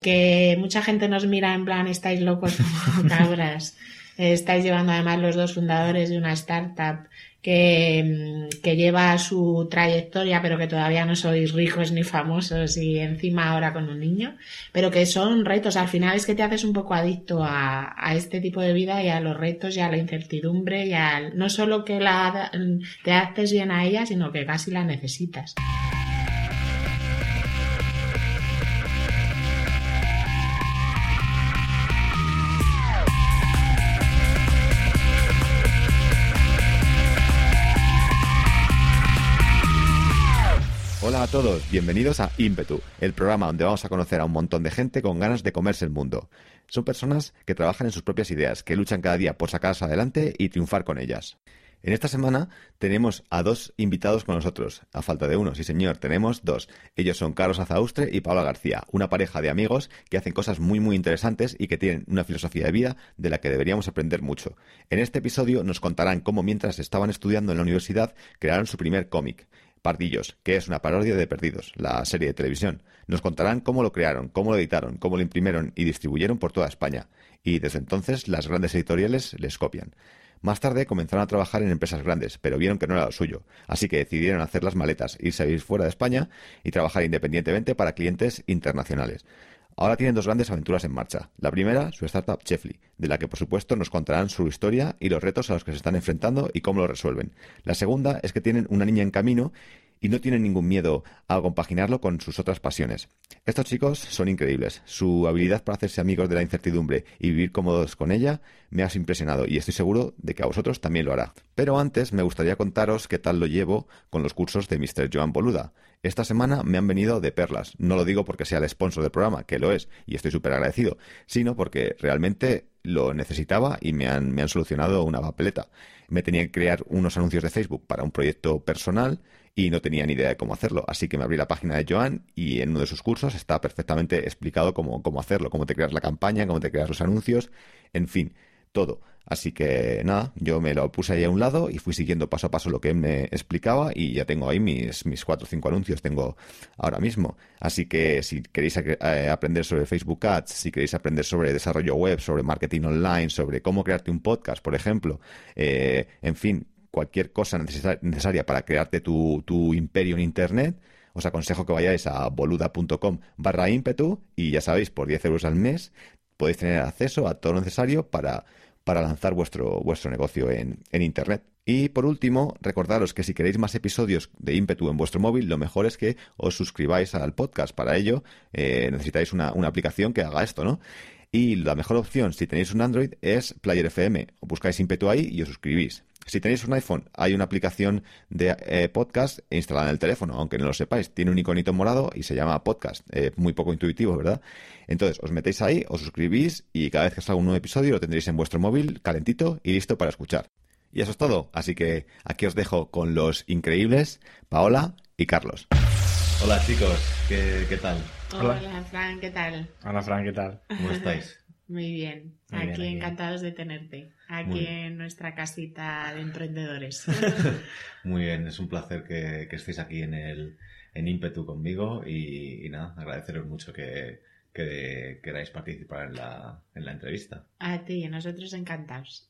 Que mucha gente nos mira en plan, estáis locos como cabras. estáis llevando además los dos fundadores de una startup que, mm, que, lleva su trayectoria, pero que todavía no sois ricos ni famosos y encima ahora con un niño, pero que son retos. Al final es que te haces un poco adicto a, a este tipo de vida y a los retos y a la incertidumbre y al, no solo que la, te haces bien a ella, sino que casi la necesitas. A todos, bienvenidos a Ímpetu, el programa donde vamos a conocer a un montón de gente con ganas de comerse el mundo. Son personas que trabajan en sus propias ideas, que luchan cada día por sacarlas adelante y triunfar con ellas. En esta semana tenemos a dos invitados con nosotros. A falta de uno, sí señor, tenemos dos. Ellos son Carlos Azaustre y Paula García, una pareja de amigos que hacen cosas muy muy interesantes y que tienen una filosofía de vida de la que deberíamos aprender mucho. En este episodio nos contarán cómo mientras estaban estudiando en la universidad crearon su primer cómic. Pardillos, que es una parodia de Perdidos, la serie de televisión. Nos contarán cómo lo crearon, cómo lo editaron, cómo lo imprimieron y distribuyeron por toda España. Y desde entonces las grandes editoriales les copian. Más tarde comenzaron a trabajar en empresas grandes, pero vieron que no era lo suyo, así que decidieron hacer las maletas, irse a vivir fuera de España y trabajar independientemente para clientes internacionales. Ahora tienen dos grandes aventuras en marcha. La primera, su startup Chefly, de la que por supuesto nos contarán su historia y los retos a los que se están enfrentando y cómo lo resuelven. La segunda es que tienen una niña en camino y no tienen ningún miedo a compaginarlo con sus otras pasiones. Estos chicos son increíbles. Su habilidad para hacerse amigos de la incertidumbre y vivir cómodos con ella me ha impresionado y estoy seguro de que a vosotros también lo hará. Pero antes me gustaría contaros qué tal lo llevo con los cursos de Mr. Joan Boluda. Esta semana me han venido de perlas. No lo digo porque sea el sponsor del programa, que lo es, y estoy súper agradecido, sino porque realmente lo necesitaba y me han, me han solucionado una papeleta. Me tenía que crear unos anuncios de Facebook para un proyecto personal y no tenía ni idea de cómo hacerlo. Así que me abrí la página de Joan y en uno de sus cursos está perfectamente explicado cómo, cómo hacerlo, cómo te creas la campaña, cómo te creas los anuncios, en fin, todo. Así que nada, yo me lo puse ahí a un lado y fui siguiendo paso a paso lo que él me explicaba y ya tengo ahí mis, mis cuatro o cinco anuncios, tengo ahora mismo. Así que si queréis eh, aprender sobre Facebook Ads, si queréis aprender sobre desarrollo web, sobre marketing online, sobre cómo crearte un podcast, por ejemplo, eh, en fin, cualquier cosa necesaria para crearte tu, imperio en Internet, os aconsejo que vayáis a boluda.com barra ímpetu y ya sabéis, por 10 euros al mes podéis tener acceso a todo lo necesario para, para lanzar vuestro, vuestro negocio en, Internet. Y por último, recordaros que si queréis más episodios de ímpetu en vuestro móvil, lo mejor es que os suscribáis al podcast. Para ello eh, necesitáis una, aplicación que haga esto, ¿no? Y la mejor opción, si tenéis un Android, es Player FM. Buscáis ímpetu ahí y os suscribís. Si tenéis un iPhone, hay una aplicación de eh, podcast instalada en el teléfono, aunque no lo sepáis. Tiene un iconito morado y se llama podcast. Eh, muy poco intuitivo, ¿verdad? Entonces, os metéis ahí, os suscribís y cada vez que salga un nuevo episodio lo tendréis en vuestro móvil calentito y listo para escuchar. Y eso es todo. Así que aquí os dejo con los increíbles Paola y Carlos. Hola chicos, ¿qué, tal? Hola. Hola Fran, ¿qué tal? Hola Fran, ¿qué tal? ¿Cómo estáis? Muy bien, aquí encantados de tenerte, aquí en nuestra casita de emprendedores. Muy bien, es un placer que, estéis aquí en el en ímpetu conmigo y, nada, agradeceros mucho que, queráis participar en la, en la entrevista. A ti, nosotros encantados.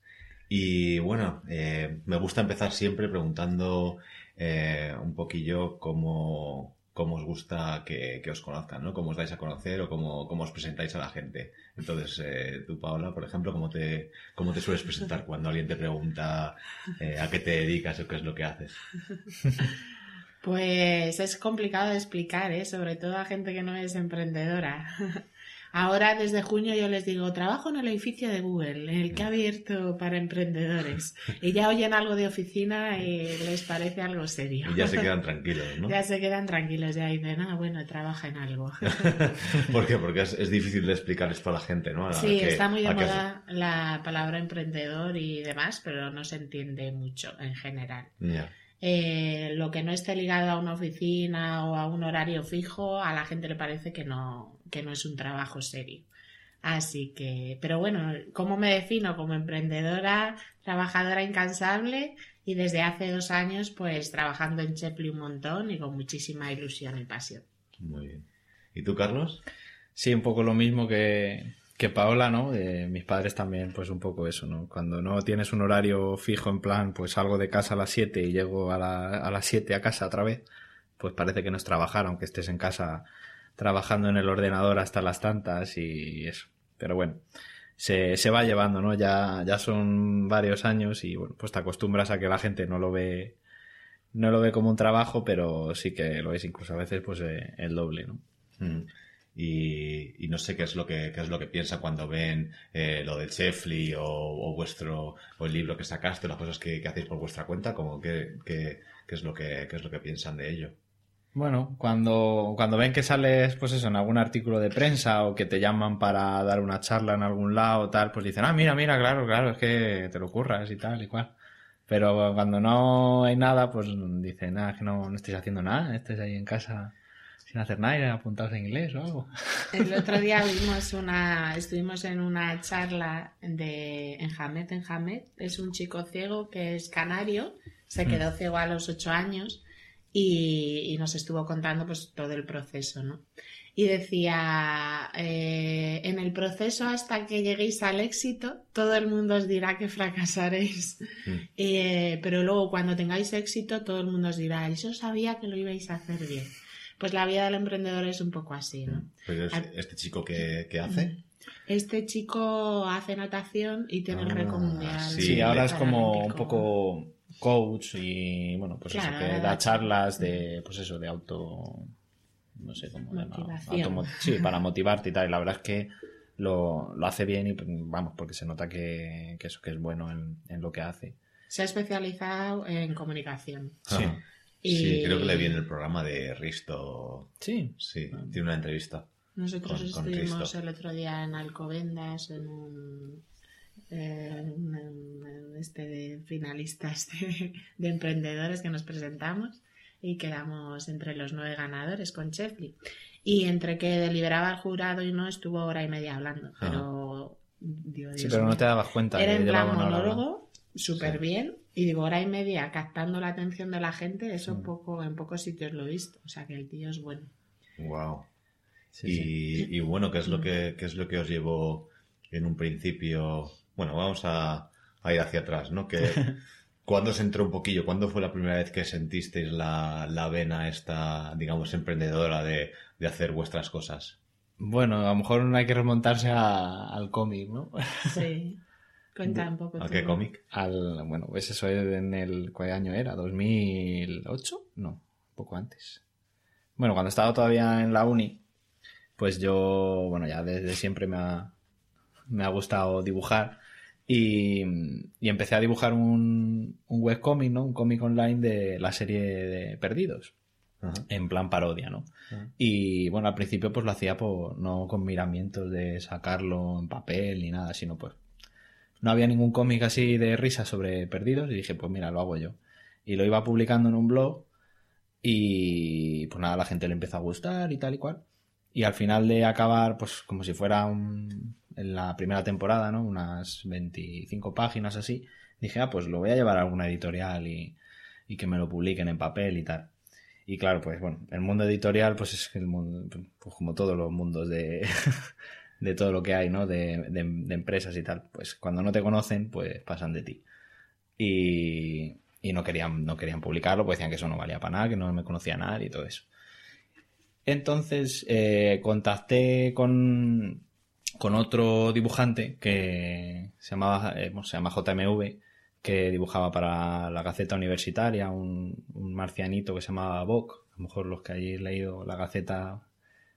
Y bueno, eh, me gusta empezar siempre preguntando eh, un poquillo cómo, cómo os gusta que, os conozcan, ¿no? Cómo os dais a conocer o cómo, cómo os presentáis a la gente. Entonces, eh, tú, Paola, por ejemplo, ¿cómo te, cómo te sueles presentar cuando alguien te pregunta eh, a qué te dedicas o qué es lo que haces? Pues es complicado de explicar, ¿eh? sobre todo a gente que no es emprendedora. Ahora, desde junio, yo les digo, trabajo en el edificio de Google, en el que ha abierto para emprendedores. Y ya oyen algo de oficina y les parece algo serio. Y ya se quedan tranquilos, ¿no? Ya se quedan tranquilos, ya dicen, ah, bueno, trabaja en algo. ¿Por qué? Porque es, difícil de explicar esto a la gente, ¿no? sí, está muy de moda la palabra emprendedor y demás, pero no se entiende mucho en general. Eh, lo que no esté ligado a una oficina o a un horario fijo, a la gente le parece que no, que no es un trabajo serio. Así que, pero bueno, ¿cómo me defino? Como emprendedora, trabajadora incansable y desde hace dos años pues trabajando en Chepli un montón y con muchísima ilusión y pasión. Muy bien. ¿Y tú, Carlos? Sí, un poco lo mismo que, que Paola, ¿no? mis padres también, pues un poco eso, ¿no? Cuando no tienes un horario fijo en plan, pues salgo de casa a las 7 y llego a, la, a las 7 a casa otra vez, pues parece que no es trabajar, aunque estés en casa trabajando en el ordenador hasta las tantas y eso. Pero bueno, se, se va llevando, ¿no? Ya, ya son varios años y bueno, pues te acostumbras a que la gente no lo ve, no lo ve como un trabajo, pero sí que lo es incluso a veces pues eh, el doble, ¿no? Mm. Y, no sé qué es lo que qué es lo que piensa cuando ven eh, lo del Chefly o, vuestro o el libro que sacaste, las cosas que, hacéis por vuestra cuenta, como qué, qué es lo que qué es lo que piensan de ello. Bueno, cuando, cuando ven que sales, pues eso, en algún artículo de prensa o que te llaman para dar una charla en algún lado, tal, pues dicen, ah, mira, mira, claro, claro, es que te lo curras y tal y cual. Pero cuando no hay nada, pues dicen, nada, ah, que no, no estéis haciendo nada, estés ahí en casa sin hacer nada y apuntados en inglés o algo. El otro día vimos una, estuvimos en una charla de, en Hamed, en Hamed, es un chico ciego que es canario, se quedó mm. ciego a los ocho años y, nos estuvo contando pues todo el proceso, ¿no? Y decía, eh, en el proceso hasta que lleguéis al éxito, todo el mundo os dirá que fracasaréis. Mm. Eh, pero luego cuando tengáis éxito, todo el mundo os dirá, yo sabía que lo ibais a hacer bien. Pues la vida del emprendedor es un poco así, ¿no? Pero este chico que, hace. Este chico hace natación y tiene el récord ah, mundial. Sí, ahora es como un poco coach y bueno, pues eso, que da charlas de, pues eso, de auto, no sé cómo Motivación. sí, para motivarte y tal. Y la verdad es que lo, lo hace bien y vamos, porque se nota que, que eso, que es bueno en, en, lo que hace. Se ha especializado en comunicación. Sí. Sí, creo que le viene el programa de Risto. Sí. Sí, tiene una entrevista. Nosotros estuvimos el otro día en Alcobendas en un eh, este de finalistas de, emprendedores que nos presentamos y quedamos entre los nueve ganadores con Chefly. Y entre que deliberaba el jurado y no, estuvo hora y media hablando. Pero, sí, pero no te dabas cuenta. Era en plan monólogo, súper bien. Y digo, hora y media captando la atención de la gente, eso mm. poco, en pocos sitios lo he visto. O sea que el tío es bueno. Wow. y, y, bueno, ¿qué es lo que, qué es lo que os llevó en un principio bueno, vamos a, ir hacia atrás, ¿no? Que ¿Cuándo se entró un poquillo? ¿Cuándo fue la primera vez que sentisteis la, la vena esta, digamos, emprendedora de, hacer vuestras cosas? Bueno, a lo mejor no hay que remontarse al cómic, ¿no? Sí. Cuenta un poco. ¿A qué cómic? Al, bueno, pues eso en el, ¿cuál año era? ¿2008? No, un poco antes. Bueno, cuando estaba todavía en la uni, pues yo, bueno, ya desde siempre me ha, me ha gustado dibujar y, empecé a dibujar un, un webcómic, ¿no? Un cómic online de la serie de Perdidos. En plan parodia, ¿no? Y bueno, al principio pues lo hacía por, no con miramientos de sacarlo en papel ni nada, sino pues no había ningún cómic así de risa sobre perdidos y dije, pues mira, lo hago yo. Y lo iba publicando en un blog y pues nada, la gente le empezó a gustar y tal y cual. Y al final de acabar, pues como si fuera un, en la primera temporada, ¿no? Unas 25 páginas así. Dije, ah, pues lo voy a llevar a alguna editorial y, y que me lo publiquen en papel y tal. Y claro, pues bueno, el mundo editorial, pues es el mundo, pues como todos los mundos de, de todo lo que hay, ¿no? De, de, empresas y tal. Pues cuando no te conocen, pues pasan de ti. Y, y no querían, no querían publicarlo, pues decían que eso no valía para nada, que no me conocía nadie y todo eso. Entonces, eh, contacté con, con otro dibujante que se llamaba, eh, se llama JMV, que dibujaba para la Gaceta Universitaria, un, marcianito que se llamaba Bok. A lo mejor los que hayáis leído la Gaceta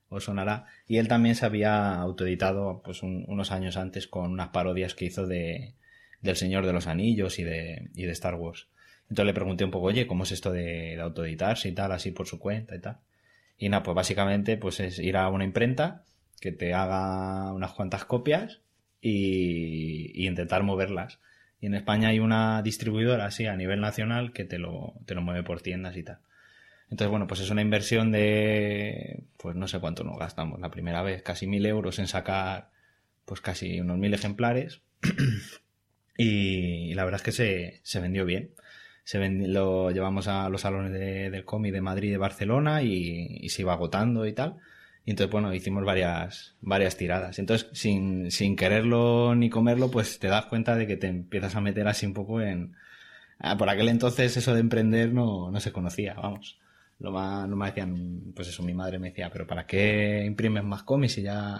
os sonará. Y él también se había autoeditado pues unos años antes con unas parodias que hizo de del Señor de los Anillos y de, y de Star Wars. Entonces le pregunté un poco, oye, ¿cómo es esto de, de autoeditarse y tal, así por su cuenta y tal? Y nada, pues básicamente pues es ir a una imprenta que te haga unas cuantas copias y, intentar moverlas. Y en España hay una distribuidora así a nivel nacional que te lo, te lo mueve por tiendas y tal. Entonces, bueno, pues es una inversión de, pues no sé cuánto nos gastamos la primera vez, casi mil euros en sacar, pues casi unos mil ejemplares. y, la verdad es que se, se vendió bien. Se lo llevamos a los salones de, del cómic de Madrid y de Barcelona y, y se iba agotando y tal. Y entonces, bueno, hicimos varias, varias tiradas. Entonces, sin, sin quererlo ni comerlo, pues te das cuenta de que te empiezas a meter así un poco en... Ah, por aquel entonces eso de emprender no, no se conocía, vamos. Lo más, no me decían, pues eso, mi madre me decía, pero ¿para qué imprimes más cómics y ya,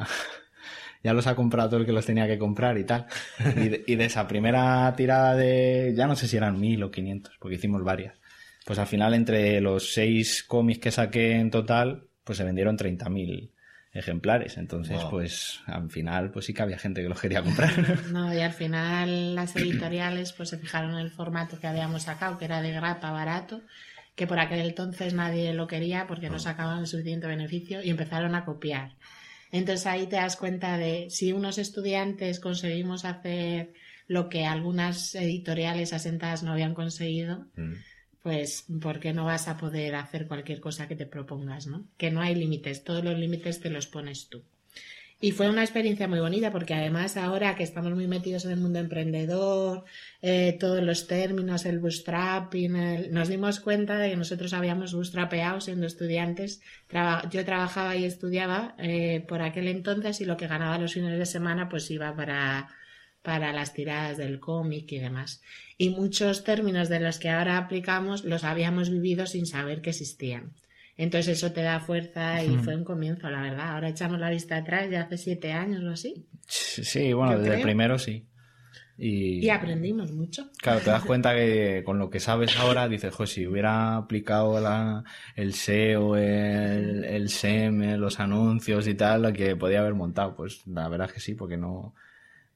ya los ha comprado todo el que los tenía que comprar y tal? Y de, y de esa primera tirada de, ya no sé si eran mil o quinientos, porque hicimos varias. Pues al final, entre los seis cómics que saqué en total, pues se vendieron 30.000 ejemplares. Entonces, Wow. pues al final, pues sí que había gente que los quería comprar. No, y al final las editoriales pues se fijaron en el formato que habíamos sacado, que era de grapa barato, que por aquel entonces nadie lo quería porque no sacaban el suficiente beneficio y empezaron a copiar. Entonces ahí te das cuenta de si unos estudiantes conseguimos hacer lo que algunas editoriales asentadas no habían conseguido, Mm. Pues ¿por qué no vas a poder hacer cualquier cosa que te propongas, no? Que no hay límites, todos los límites te los pones tú. Y fue una experiencia muy bonita porque además ahora que estamos muy metidos en el mundo emprendedor, eh, todos los términos, el bootstrapping, el- nos dimos cuenta de que nosotros habíamos bootstrapeado siendo estudiantes. Yo trabajaba y estudiaba eh, por aquel entonces y lo que ganaba los fines de semana pues iba para, para las tiradas del cómic y demás. Y muchos términos de los que ahora aplicamos los habíamos vivido sin saber que existían. Entonces eso te da fuerza y fue un comienzo, la verdad. Ahora echamos la vista atrás, ya hace siete años o así. sí, bueno, Yo desde el primero sí. Y, Y aprendimos mucho. Claro, te das cuenta que con lo que sabes ahora dices, joder, si hubiera aplicado la, el SEO, el, el SEM, los anuncios y tal, lo que podía haber montado. Pues la verdad es que sí, porque no.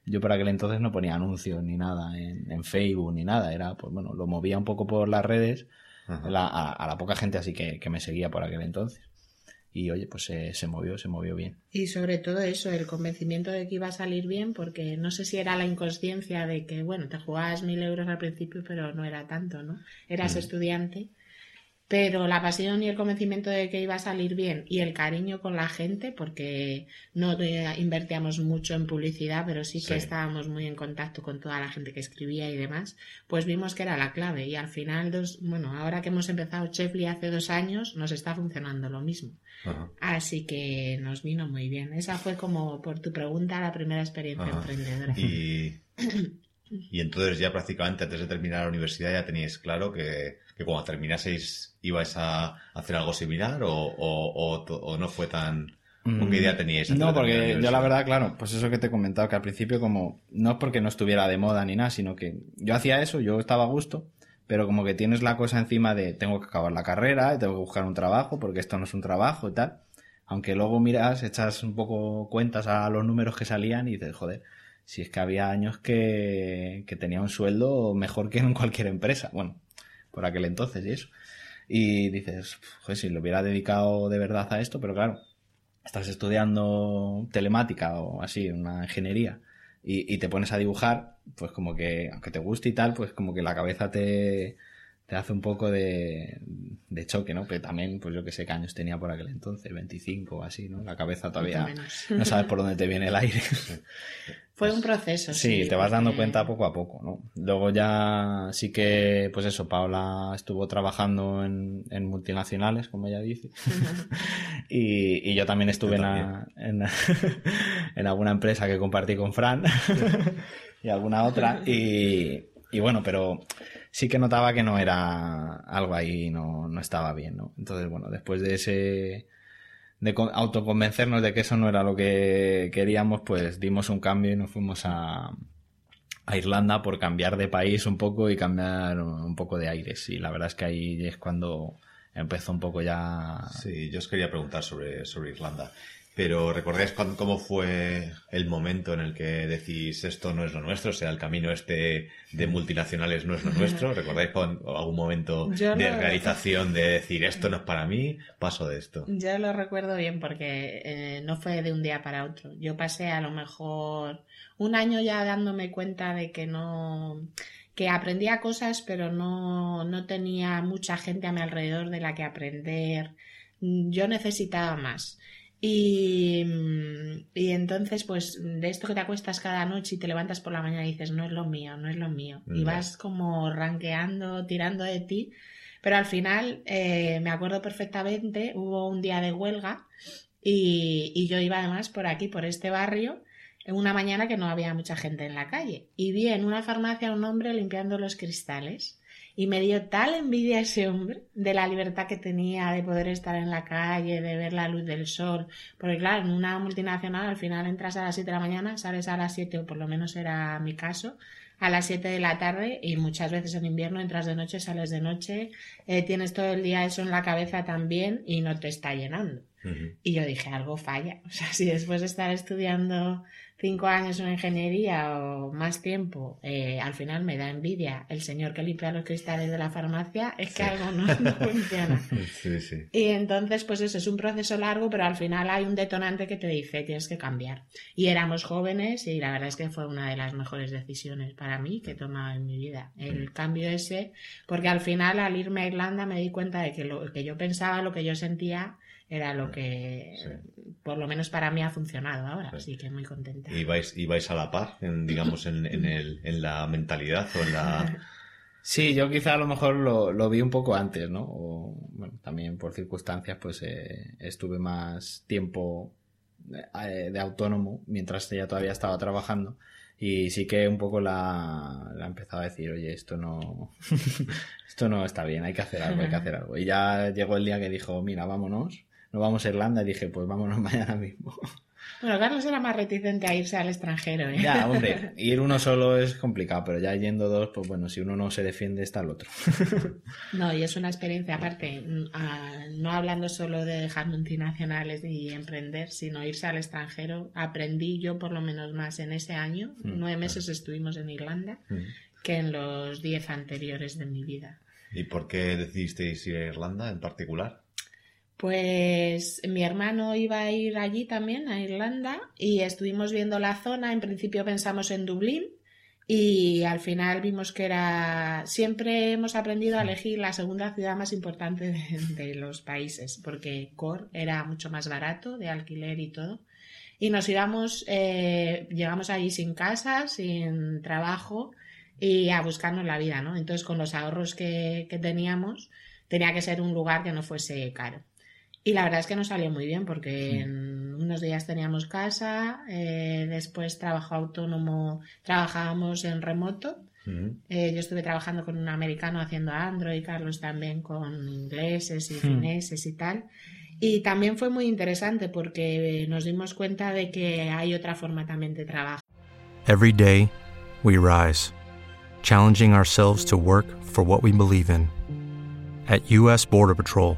Yo por aquel entonces no ponía anuncios ni nada en, en Facebook ni nada. Era, pues bueno, lo movía un poco por las redes la- a, a la poca gente así que, que me seguía por aquel entonces. Y oye, pues se, se movió, se movió bien. Y sobre todo eso, el convencimiento de que iba a salir bien, porque no sé si era la inconsciencia de que, bueno, te jugabas mil euros al principio, pero no era tanto, ¿no? Eras estudiante. Pero la pasión y el convencimiento de que iba a salir bien y el cariño con la gente, porque no eh, invertíamos mucho en publicidad, pero sí que Sí. estábamos muy en contacto con toda la gente que escribía y demás, pues vimos que era la clave. Y al final, dos, bueno, ahora que hemos empezado Chefly hace dos años, nos está funcionando lo mismo. Ajá. Así que nos vino muy bien. Esa fue como, por tu pregunta, la primera experiencia Ajá. emprendedora. Y, y entonces ya prácticamente antes de terminar la universidad ya teníais claro que, que cuando terminaseis ibais a hacer algo similar o, o, o no fue tan... ¿Con qué idea teníais? Mm, No, porque yo la verdad, claro, pues eso que te he comentado, que al principio como, no es porque no estuviera de moda ni nada, sino que yo hacía eso, yo estaba a gusto, pero como que tienes la cosa encima de tengo que acabar la carrera, tengo que buscar un trabajo, porque esto no es un trabajo y tal. Aunque luego miras, echas un poco cuentas a los números que salían y dices, joder, si es que había años que, que tenía un sueldo mejor que en cualquier empresa. Bueno, por aquel entonces y eso. Y dices, joder, si lo hubiera dedicado de verdad a esto, pero claro, estás estudiando telemática o así, una ingeniería, y, y te pones a dibujar, pues como que, aunque te guste y tal, pues como que la cabeza te, te hace un poco de, de choque, ¿no? Pero también, pues yo que sé qué años tenía por aquel entonces, 25 o así, ¿no? La cabeza todavía no sabes por dónde te viene el aire. Fue un proceso. Sí, Sí, te vas dando cuenta poco a poco, ¿no? Luego ya sí que, pues eso, Paula estuvo trabajando en, en multinacionales, como ella dice. y, y yo también estuve Yo en, la- en, en alguna empresa que compartí con Fran y alguna otra. Y, y bueno, pero sí que notaba que no era algo ahí, no, no estaba bien, ¿no? Entonces, bueno, después de ese de con- autoconvencernos de que eso no era lo que queríamos, pues dimos un cambio y nos fuimos a, a Irlanda por cambiar de país un poco y cambiar un poco de aires. Y la verdad es que ahí es cuando empezó un poco ya... Sí, yo os quería preguntar sobre, sobre Irlanda. Pero ¿recordáis cuán- cómo fue el momento en el que decís esto no es lo nuestro? O sea, el camino este de multinacionales no es lo nuestro. ¿Recordáis algún momento Yo de realización de decir esto no es para mí, paso de esto? Yo lo recuerdo bien porque eh, no fue de un día para otro. Yo pasé a lo mejor un año ya dándome cuenta de que no, que aprendía cosas, pero no, no tenía mucha gente a mi alrededor de la que aprender. Yo necesitaba más. Y, mm, y entonces, pues, de esto que te acuestas cada noche y te levantas por la mañana y dices, no es lo mío, no es lo mío. Y vas como ranqueando, tirando de ti. Pero al final, eh, me acuerdo perfectamente, hubo un día de huelga y, y yo iba además por aquí, por este barrio, en una mañana que no había mucha gente en la calle. Y vi en una farmacia a un hombre limpiando los cristales. Y me dio tal envidia ese hombre de la libertad que tenía de poder estar en la calle, de ver la luz del sol. Porque claro, en una multinacional al final entras a las 7 de la mañana, sales a las 7, o por lo menos era mi caso, a las 7 de la tarde y muchas veces en invierno entras de noche, sales de noche, eh, tienes todo el día eso en la cabeza también y no te está llenando. Y yo dije, algo falla. O sea, si después de estar estudiando cinco años una ingeniería o más tiempo, eh, al final me da envidia el señor que limpia los cristales de la farmacia, es que Sí. algo no, no funciona. Sí, sí. Y entonces, pues eso es un proceso largo, pero al final hay un detonante que te dice, tienes que cambiar. Y éramos jóvenes y la verdad es que fue una de las mejores decisiones para mí que he tomado en mi vida. El cambio ese, porque al final al irme a Irlanda me di cuenta de que lo que yo pensaba, lo que yo sentía, era lo que por lo menos para mí ha funcionado ahora. Sí. Así que muy contenta. ¿Y vais, y vais a la par, en, digamos, en, en, el, en la mentalidad o en la... Sí, yo quizá a lo mejor lo, lo vi un poco antes, ¿no? O, bueno, también por circunstancias, pues eh, estuve más tiempo eh, de autónomo mientras ella todavía estaba trabajando. Y sí que un poco la, la empezaba a decir, oye, esto no, esto no está bien, hay que hacer algo, hay que hacer algo. Y ya llegó el día que dijo, mira, vámonos, nos vamos a Irlanda. Y dije, pues vámonos mañana mismo. Bueno, Carlos era más reticente a irse al extranjero. ¿eh? ya, hombre, ir uno solo es complicado, pero ya yendo dos, pues bueno, si uno no se defiende, está el otro. No, y es una experiencia aparte, mm, no hablando solo de dejar multinacionales y emprender, sino irse al extranjero. Aprendí yo por lo menos más en ese año, Mm, nueve meses estuvimos en Irlanda, que en los diez anteriores de mi vida. ¿Y por qué decidisteis ir a Irlanda en particular? Pues mi hermano iba a ir allí también, a Irlanda, y estuvimos viendo la zona. En principio pensamos en Dublín y al final vimos que era... Siempre hemos aprendido a elegir la segunda ciudad más importante de, de los países, porque Cork era mucho más barato de alquiler y todo. Y nos íbamos, eh, llegamos allí sin casa, sin trabajo y a buscarnos la vida, ¿no? Entonces con los ahorros que, que teníamos tenía que ser un lugar que no fuese caro. Y la verdad es que nos salió muy bien porque en unos días teníamos casa, eh, después trabajo autónomo, trabajábamos en remoto. Ujú. Eh, yo estuve trabajando con un americano haciendo Android, Carlos también con ingleses y Hmm. fineses y tal. Y también fue muy interesante porque nos dimos cuenta de que hay otra forma también de trabajo. Every day, we rise, challenging ourselves to work for what we believe in. At U.S. Border Patrol,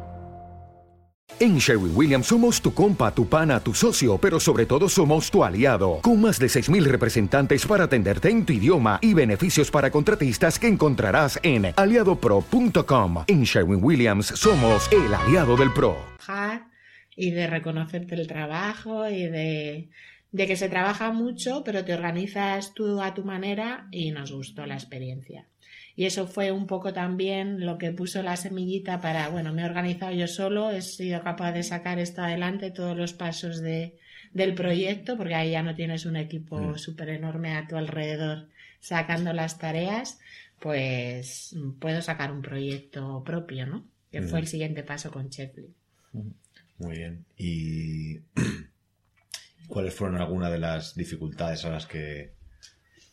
En Sherwin Williams somos tu compa, tu pana, tu socio, pero sobre todo somos tu aliado, con más de 6.000 representantes para atenderte en tu idioma y beneficios para contratistas que encontrarás en aliadopro.com. En Sherwin Williams somos el aliado del PRO. y de reconocerte el trabajo y de, de que se trabaja mucho, pero te organizas tú a tu manera y nos gustó la experiencia. Y eso fue un poco también lo que puso la semillita para, bueno, me he organizado yo solo, he sido capaz de sacar esto adelante, todos los pasos de, del proyecto, porque ahí ya no tienes un equipo súper enorme a tu alrededor sacando las tareas, pues puedo sacar un proyecto propio, ¿no? Que fue el siguiente paso con Chefly. Muy bien. ¿Y cuáles fueron algunas de las dificultades a las que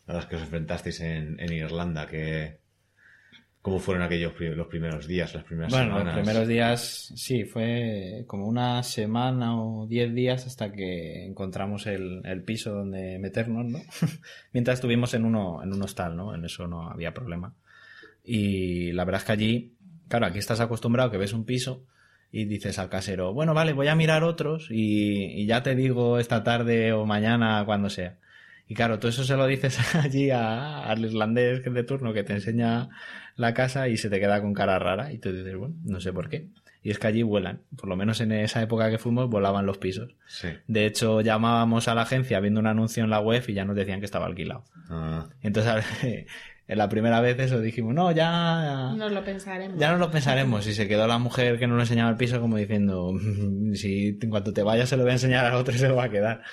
a las que os enfrentasteis en, en Irlanda, que ¿Cómo fueron aquellos pri- los primeros días, las primeras Bueno, semanas? los primeros días, sí, fue como una semana o diez días hasta que encontramos el, el piso donde meternos, ¿no? Mientras estuvimos en uno, en un hostal, ¿no? En eso no había problema. Y la verdad es que allí, claro, aquí estás acostumbrado que ves un piso y dices al casero, bueno, vale, voy a mirar otros y, y ya te digo esta tarde o mañana, cuando sea. Y claro, tú eso se lo dices allí a- al irlandés de turno que te enseña la casa y se te queda con cara rara y tú dices, bueno, no sé por qué. Y es que allí vuelan, por lo menos en esa época que fuimos volaban los pisos. Sí. De hecho, llamábamos a la agencia viendo un anuncio en la web y ya nos decían que estaba alquilado. Ah, Entonces, en la primera vez eso dijimos, no, ya, Nos lo pensaremos. ya no lo pensaremos. Y se quedó la mujer que nos enseñaba el piso como diciendo, si en cuanto te vayas se lo voy a enseñar al otro y se lo va a quedar.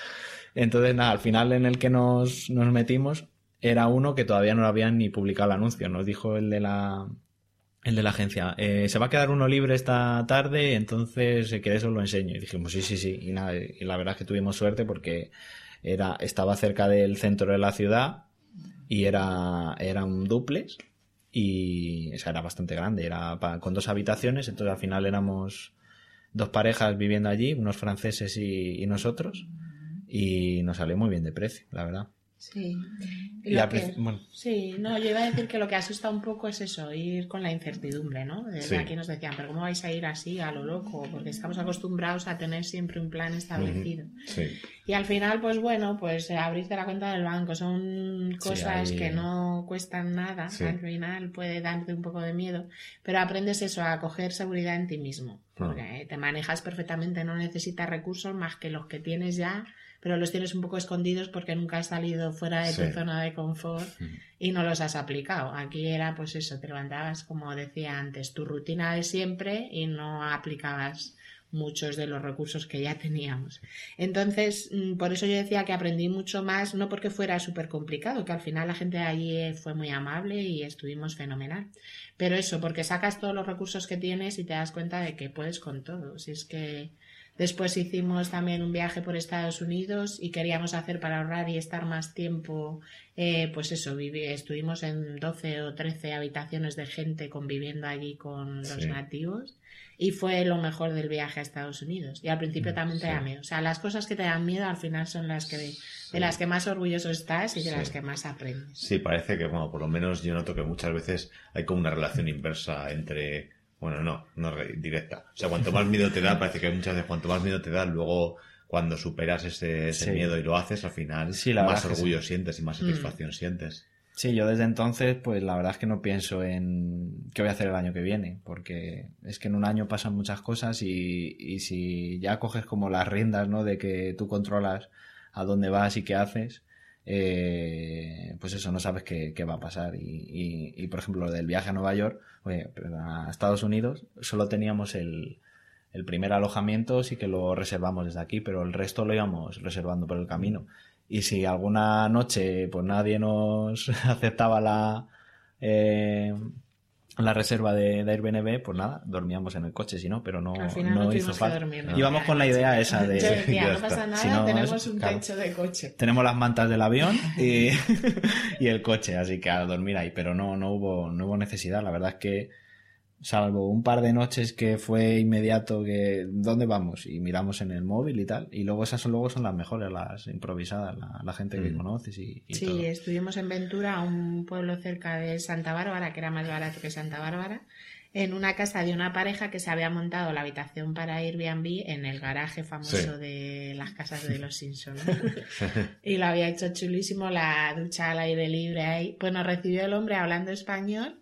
Entonces, nada, al final en el que nos, nos metimos era uno que todavía no lo habían ni publicado el anuncio. Nos dijo el de la, el de la agencia, eh, se va a quedar uno libre esta tarde, entonces si querés os lo enseño. Y dijimos, sí, sí, sí. Y nada, y la verdad es que tuvimos suerte porque era, estaba cerca del centro de la ciudad y era, era un duplex y o sea, era bastante grande, era con dos habitaciones, entonces al final éramos dos parejas viviendo allí, unos franceses y, y nosotros, y nos salió muy bien de precio, la verdad. Sí. Y lo que- bueno. sí, no, yo iba a decir que lo que asusta un poco es eso, ir con la incertidumbre, ¿no? Desde Sí. aquí nos decían, pero ¿cómo vais a ir así a lo loco? Porque estamos acostumbrados a tener siempre un plan establecido. sí. Y al final, pues bueno, pues eh, abrirte la cuenta del banco son cosas ahí- que no cuestan nada. Al final puede darte un poco de miedo, pero aprendes eso, a coger seguridad en ti mismo. Porque te manejas perfectamente, no necesitas recursos más que los que tienes ya, pero los tienes un poco escondidos porque nunca has salido fuera de Sí. tu zona de confort y no los has aplicado. Aquí era pues eso, te levantabas, como decía antes, tu rutina de siempre y no aplicabas muchos de los recursos que ya teníamos. Entonces, mm, por eso yo decía que aprendí mucho más, no porque fuera súper complicado, que al final la gente de allí eh, fue muy amable y estuvimos fenomenal. Pero eso, porque sacas todos los recursos que tienes y te das cuenta de que puedes con todo. Si es que después hicimos también un viaje por Estados Unidos y queríamos hacer para ahorrar y estar más tiempo, eh, pues eso, viví, estuvimos en 12 o 13 habitaciones de gente conviviendo allí con los Sí. nativos y fue lo mejor del viaje a Estados Unidos. Y al Mm, principio también te sí. da miedo. O sea, las cosas que te dan miedo al final son las que de las que más orgulloso estás y de las que más aprendes. Sí, parece que, bueno, por lo menos yo noto que muchas veces hay como una relación inversa entre, bueno, no, no re- directa. O sea, cuanto más miedo te da, parece que muchas veces cuanto más miedo te da, luego cuando superas ese, ese Sí. miedo y lo haces, al final Sí, la más orgullo sientes y más Mm. satisfacción sientes. Sí, yo desde entonces, pues la verdad es que no pienso en qué voy a hacer el año que viene, porque es que en un año pasan muchas cosas y, y si ya coges como las riendas, ¿no? De que tú controlas a dónde vas y qué haces, eh, pues eso, no sabes qué, qué va a pasar. Y, y, por ejemplo, lo del viaje a Nueva York, oye, a Estados Unidos, solo teníamos el, el primer alojamiento, sí que lo reservamos desde aquí, pero el resto lo íbamos reservando por el camino. Y si alguna noche pues nadie nos aceptaba la, eh, la reserva de, de Airbnb, pues nada, dormíamos en el coche, si no, pero no, Al final no no hizo falta. Íbamos con la idea esa de... Yo decía, no pasa nada, Si no, tenemos es- un claro. techo de coche. Tenemos las mantas del avión y, y el coche, así que a dormir ahí, pero no, no hubo, no hubo necesidad. La verdad es que, salvo un par de noches que fue inmediato que, ¿dónde vamos? Y miramos en el móvil y tal. Y luego esas son, luego son las mejores, las improvisadas, la, la gente que Mm. conoces y, y Sí, todo. estuvimos en Ventura, un pueblo cerca de Santa Bárbara, que era más barato que Santa Bárbara, en una casa de una pareja que se había montado la habitación para Airbnb en el garaje famoso Sí. de las casas de los Simpsons. y lo había hecho chulísimo, la ducha al aire libre ahí. Pues nos recibió el hombre hablando español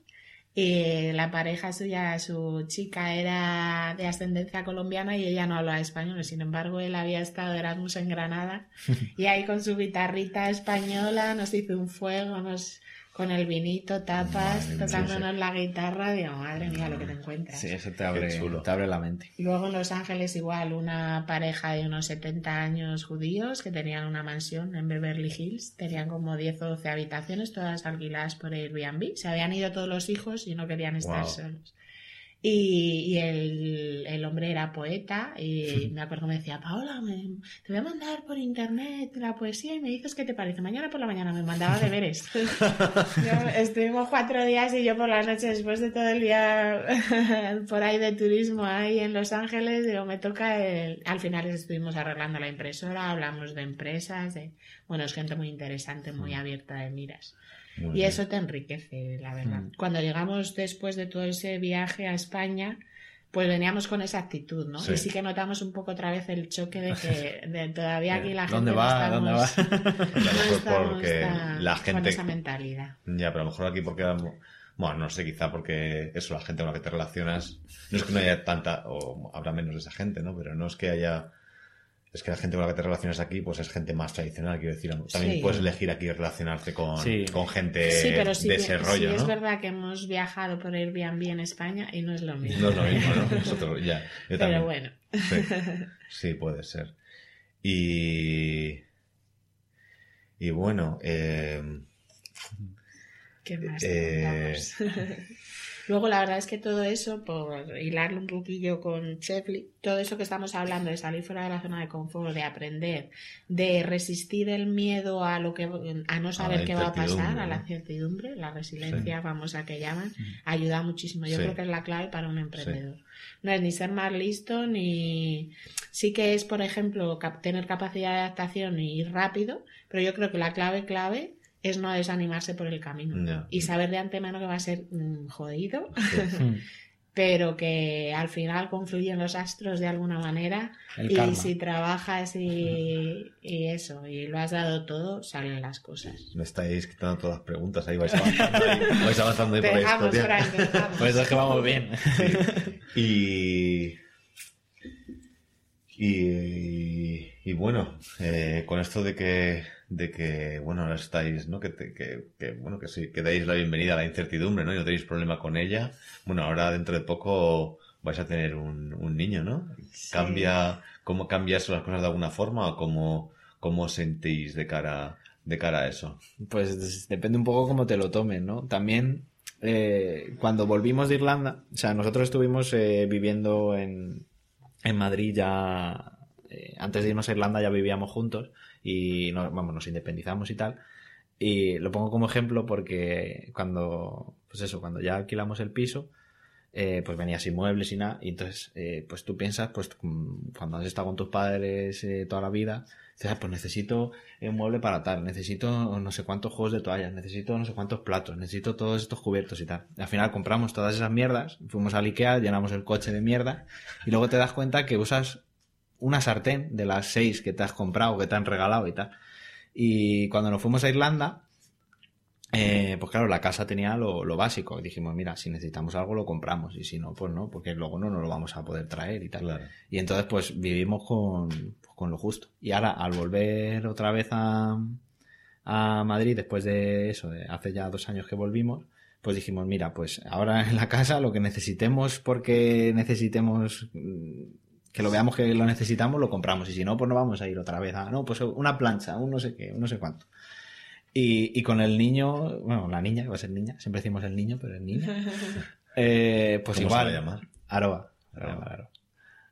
y la pareja suya, su chica, era de ascendencia colombiana y ella no hablaba español. Sin embargo, él había estado de Erasmus en Granada y ahí con su guitarrita española nos hizo un fuego, nos con el vinito, tapas, Madre mía, tocándonos la guitarra. Digo, madre mía, lo que te encuentras. Sí, eso te abre, Qué chulo. te abre la mente. Y luego en Los Ángeles igual una pareja de unos 70 años judíos que tenían una mansión en Beverly Hills, tenían como 10 o 12 habitaciones, todas alquiladas por Airbnb. Se habían ido todos los hijos y no querían estar Wow. solos. Y, y el, el hombre era poeta y me acuerdo que me decía, Paola, me- te voy a mandar por internet la poesía y me dices qué te parece. Mañana por la mañana me mandaba deberes. Estuvimos cuatro días y yo por las noches, después de todo el día por ahí de turismo ahí en Los Ángeles, digo, me toca el... Al final estuvimos arreglando la impresora, hablamos de empresas, de... bueno, es gente muy interesante, muy abierta de miras. Muy Y bien. eso te enriquece, la verdad. Cuando llegamos después de todo ese viaje a España, pues veníamos con esa actitud, ¿no? Sí. Y sí que notamos un poco otra vez el choque de que de todavía aquí la gente ¿Dónde no va? estamos, ¿Dónde va? no estamos porque tan- la con gente- esa mentalidad. Ya, pero a lo mejor aquí porque... Bueno, no sé, quizá porque eso, la gente con la que te relacionas... No es que no haya tanta... O habrá menos de esa gente, ¿no? Pero no es que haya... Es que la gente con la que te relacionas aquí, pues es gente más tradicional, quiero decir. También Sí. puedes elegir aquí relacionarte con, Sí. con gente sí, pero sí, de ese sí rollo, es ¿no? verdad que hemos viajado por Airbnb en España y no es lo mismo. No es lo mismo, ¿no? Nosotros, ya. Yo también. pero bueno. Sí, sí, puede ser. Y. Y bueno, eh, ¿Qué más Eh? Luego, la verdad es que todo eso, por hilarlo un poquillo con Chefly, todo eso que estamos hablando de salir fuera de la zona de confort, de aprender, de resistir el miedo a lo que a no saber qué va a pasar, a la ¿no? incertidumbre, la resiliencia famosa que llaman, ayuda muchísimo. Yo Sí. creo que es la clave para un emprendedor. No es ni ser más listo, ni sí que es, por ejemplo, cap- tener capacidad de adaptación y ir rápido, pero yo creo que la clave clave es no desanimarse por el camino y saber de antemano que va a ser mm, jodido, pero que al final confluyen los astros de alguna manera El y karma. si trabajas y, y eso y lo has dado todo, salen las cosas. me estáis quitando todas las preguntas. Ahí vais avanzando, ahí, vais avanzando ahí por dejamos, historia. Frank, dejamos. Pues es que vamos bien. Y. Y, y bueno, eh, con esto de que, de que, bueno, ahora estáis, ¿no? Que, te- que, que, bueno, que sí, que dais la bienvenida a la incertidumbre, ¿no? Y no tenéis problema con ella. Bueno, ahora dentro de poco vais a tener un, un niño, ¿no? ¿Cambia, cómo cambia eso las cosas de alguna forma o cómo, cómo os sentís de cara, de cara a eso? Pues depende un poco cómo te lo tomes, ¿no? También eh, cuando volvimos de Irlanda, o sea, nosotros estuvimos eh, viviendo en, en Madrid ya, eh, antes de irnos a Irlanda ya vivíamos juntos y no- vamos, nos independizamos y tal. Y lo pongo como ejemplo porque cuando, pues eso, cuando ya alquilamos el piso, eh, pues venía sin muebles y nada, y entonces, eh, pues tú piensas, pues mm, cuando has estado con tus padres eh, toda la vida, dices, "Ah, pues necesito un mueble para tal, necesito no sé cuántos juegos de toallas, necesito no sé cuántos platos, necesito todos estos cubiertos y tal. Al final compramos todas esas mierdas, fuimos al Ikea, llenamos el coche de mierda, y luego te das cuenta que usas una sartén de las seis que te has comprado, que te han regalado y tal. Y cuando nos fuimos a Irlanda, eh, pues claro, la casa tenía lo, lo básico. Dijimos, mira, si necesitamos algo lo compramos y si no, pues no, porque luego no nos lo vamos a poder traer y tal. Claro. Y entonces pues vivimos con, pues, con lo justo. Y ahora al volver otra vez a, a Madrid, después de eso, de hace ya dos años que volvimos, pues dijimos, mira, pues ahora en la casa lo que necesitemos porque necesitemos que lo veamos que lo necesitamos, lo compramos. Y si no, pues no vamos a ir otra vez a, no, pues una plancha, un no sé qué, un no sé cuánto. Y, y con el niño, bueno, la niña, que va a ser niña, siempre decimos el niño, pero es niña. Eh, pues ¿Cómo igual. se va a llamar? Aroa.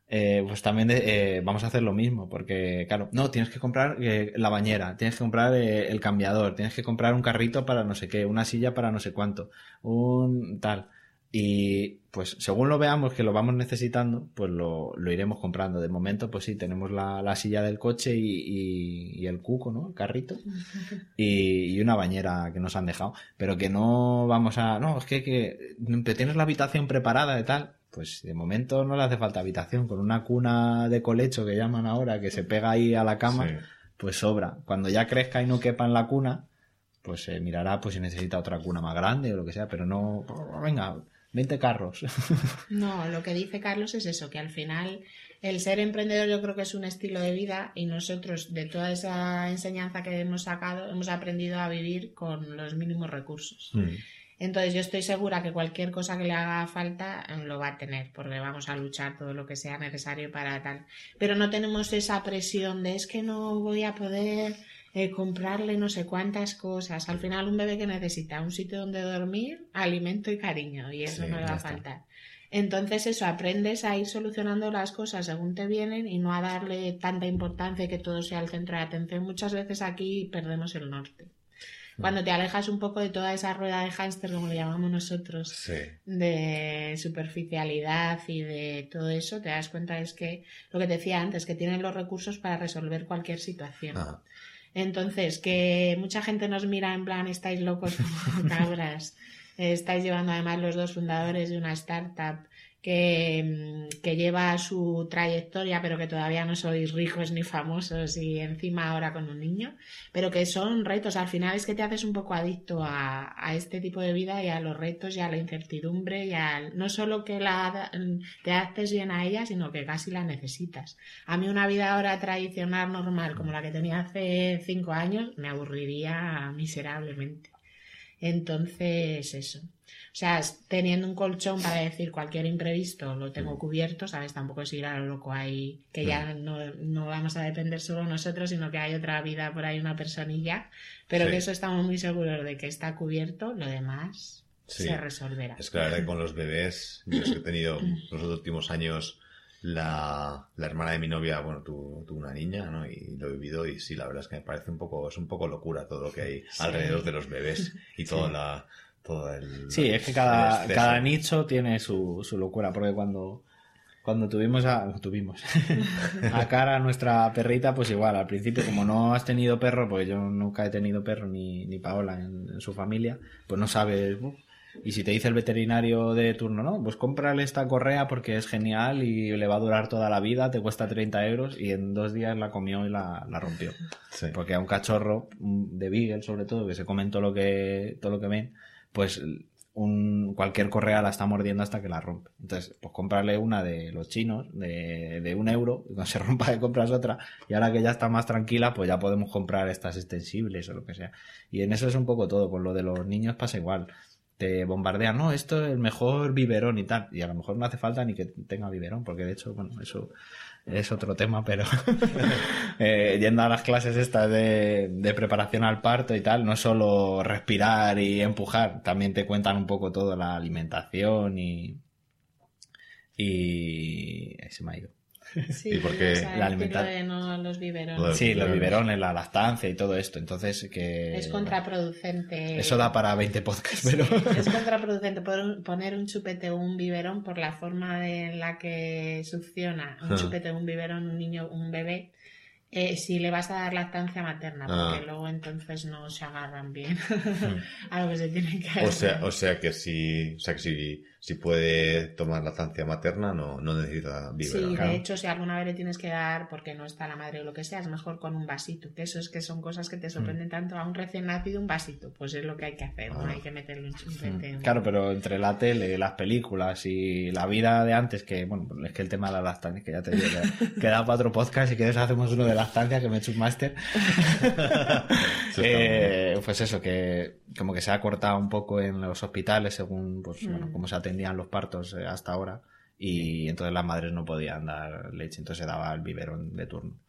Eh, pues también eh, vamos a hacer lo mismo, porque claro, no, tienes que comprar eh, la bañera, tienes que comprar eh, el cambiador, tienes que comprar un carrito para no sé qué, una silla para no sé cuánto, un tal. Y pues según lo veamos que lo vamos necesitando, pues lo, lo iremos comprando. De momento, pues sí, tenemos la, la silla del coche y, y- y el cuco, ¿no? El carrito. Y, y una bañera que nos han dejado. Pero que no vamos a... No, es que, que te tienes la habitación preparada de tal. Pues de momento no le hace falta habitación. Con una cuna de colecho que llaman ahora, que se pega ahí a la cama, Sí. pues sobra. Cuando ya crezca y no quepa en la cuna, pues se mirará pues si necesita otra cuna más grande o lo que sea, pero no, venga, 20 carros. No, lo que dice Carlos es eso, que al final el ser emprendedor yo creo que es un estilo de vida y nosotros de toda esa enseñanza que hemos sacado hemos aprendido a vivir con los mínimos recursos. Mm. Entonces yo estoy segura que cualquier cosa que le haga falta eh, lo va a tener, porque vamos a luchar todo lo que sea necesario para tal. Pero no tenemos esa presión de es que no voy a poder eh, comprarle no sé cuántas cosas. Al final un bebé que necesita un sitio donde dormir, alimento y cariño, y eso Sí, no le va a está. faltar. Entonces eso, aprendes a ir solucionando las cosas según te vienen y no a darle tanta importancia que todo sea el centro de atención. Muchas veces aquí perdemos el norte. Cuando te alejas un poco de toda esa rueda de hámster, como le llamamos nosotros, Sí. de superficialidad y de todo eso, te das cuenta es que lo que te decía antes, que tienen los recursos para resolver cualquier situación. Ah, Entonces, que mucha gente nos mira en plan, estáis locos como cabras, eh, estáis llevando además los dos fundadores de una startup que, mm, que lleva su trayectoria, pero que todavía no sois ricos ni famosos y encima ahora con un niño, pero que son retos. Al final es que te haces un poco adicto a, a este tipo de vida y a los retos y a la incertidumbre y al, no solo que la, te haces bien a ella, sino que casi la necesitas. A mí una vida ahora tradicional, normal, como la que tenía hace cinco años, me aburriría miserablemente. Entonces, eso. O sea, teniendo un colchón para decir cualquier imprevisto lo tengo cubierto, ¿sabes? Tampoco es ir a lo loco ahí, que ya no, no vamos a depender solo nosotros, sino que hay otra vida por ahí, una personilla, pero Sí. que eso estamos muy seguros de que está cubierto, lo demás Sí. se resolverá. Es verdad que con los bebés, yo es que he tenido los últimos años la, la hermana de mi novia, bueno, tuvo, tuvo una niña, ¿no? Y lo he vivido y sí, la verdad es que me parece un poco, es un poco locura todo lo que hay alrededor de los bebés y toda la, todo el... Sí, es que cada, cada nicho tiene su, su locura, porque cuando, cuando tuvimos a, tuvimos a cara a nuestra perrita, pues igual, al principio, como no has tenido perro, porque yo nunca he tenido perro ni, ni Paola en, en su familia, pues no sabes. Y si te dice el veterinario de turno, no, pues cómprale esta correa porque es genial y le va a durar toda la vida, te cuesta 30 euros y en dos días la comió y la, la rompió. Sí. Porque a un cachorro de Beagle, sobre todo, que se comen todo lo que, todo lo que ven, pues un, cualquier correa la está mordiendo hasta que la rompe. Entonces, pues comprarle una de los chinos, de, de un euro, y cuando se rompa le compras otra, y ahora que ya está más tranquila, pues ya podemos comprar estas extensibles o lo que sea. Y en eso es un poco todo, con lo de los niños pasa igual. Te bombardean, no, esto es el mejor biberón y tal, y a lo mejor no hace falta ni que tenga biberón, porque de hecho, bueno, eso es otro tema, pero eh, yendo a las clases estas de, de preparación al parto y tal, no solo respirar y empujar, también te cuentan un poco todo la alimentación y... Y... ahí se me ha ido. Sí, ¿Y por qué? o sea, La el alimenta- tiro de no los biberones. Sí, los la lactancia y todo esto, entonces que... Es contraproducente. Eso da para 20 podcasts, pero... Es contraproducente pon- poner un chupete o un biberón por la forma de- en la que succiona un Ah. chupete o un biberón un niño, un bebé, eh, si le vas a dar lactancia materna, porque Ah. luego entonces no se agarran bien a lo que se tienen que O sea, o sea que si, o sea que si, si puede tomar lactancia materna, no, no necesita biberón. Sí, claro. de hecho, si alguna vez le tienes que dar porque no está la madre o lo que sea, es mejor con un vasito. Que eso es que son cosas que te sorprenden tanto a un recién nacido, un vasito. Pues es lo que hay que hacer, no hay que meterle un chupete. Claro, pero entre la tele, las películas y la vida de antes, que bueno, es que el tema de la lactancia, que ya te digo, que, que da para otro podcast, si quieres hacemos uno de lactancia, que me he hecho un máster. Eh, pues eso, que como que se ha cortado un poco en los hospitales según pues, bueno, cómo se los partos eh, hasta ahora y entonces las madres no podían dar leche, entonces se daba el biberón de turno.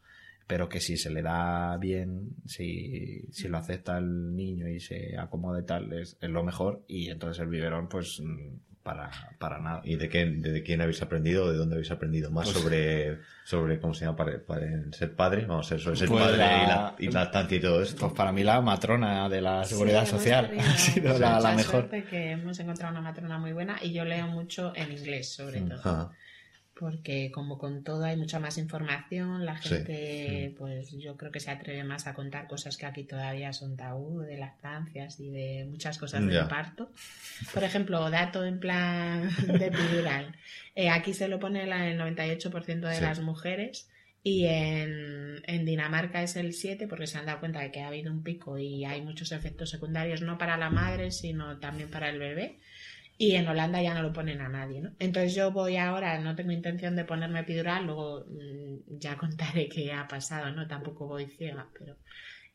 Pero que si se le da bien, si, si lo acepta el niño y se acomoda y tal, es, es lo mejor y entonces el biberón pues mm, para, para nada. ¿Y de, qué, de quién habéis aprendido? ¿De dónde habéis aprendido más Pues- sobre, sobre cómo se llama para, para ser padre? Vamos a ver, sobre ser Pues padre la- y, la, y lactancia y todo esto. Pues para mí la matrona de la seguridad Sí, social tenido ha sido la, la mejor. que hemos encontrado una matrona muy buena y yo leo mucho en inglés, sobre Mm. todo. Ajá. Porque como con todo hay mucha más información, la Sí. gente, pues yo creo que se atreve más a contar cosas que aquí todavía son tabú, de lactancias y de muchas cosas del parto. Por ejemplo, dato en plan de epidural. Eh, aquí se lo pone la- el 98% de Sí. las mujeres y en, en Dinamarca es el 7 porque se han dado cuenta de que ha habido un pico y hay muchos efectos secundarios, no para la madre, sino también para el bebé. Y en Holanda ya no lo ponen a nadie, ¿no? Entonces yo voy ahora, no tengo intención de ponerme epidural, luego mm, ya contaré qué ha pasado, ¿no? Tampoco voy ciega, pero...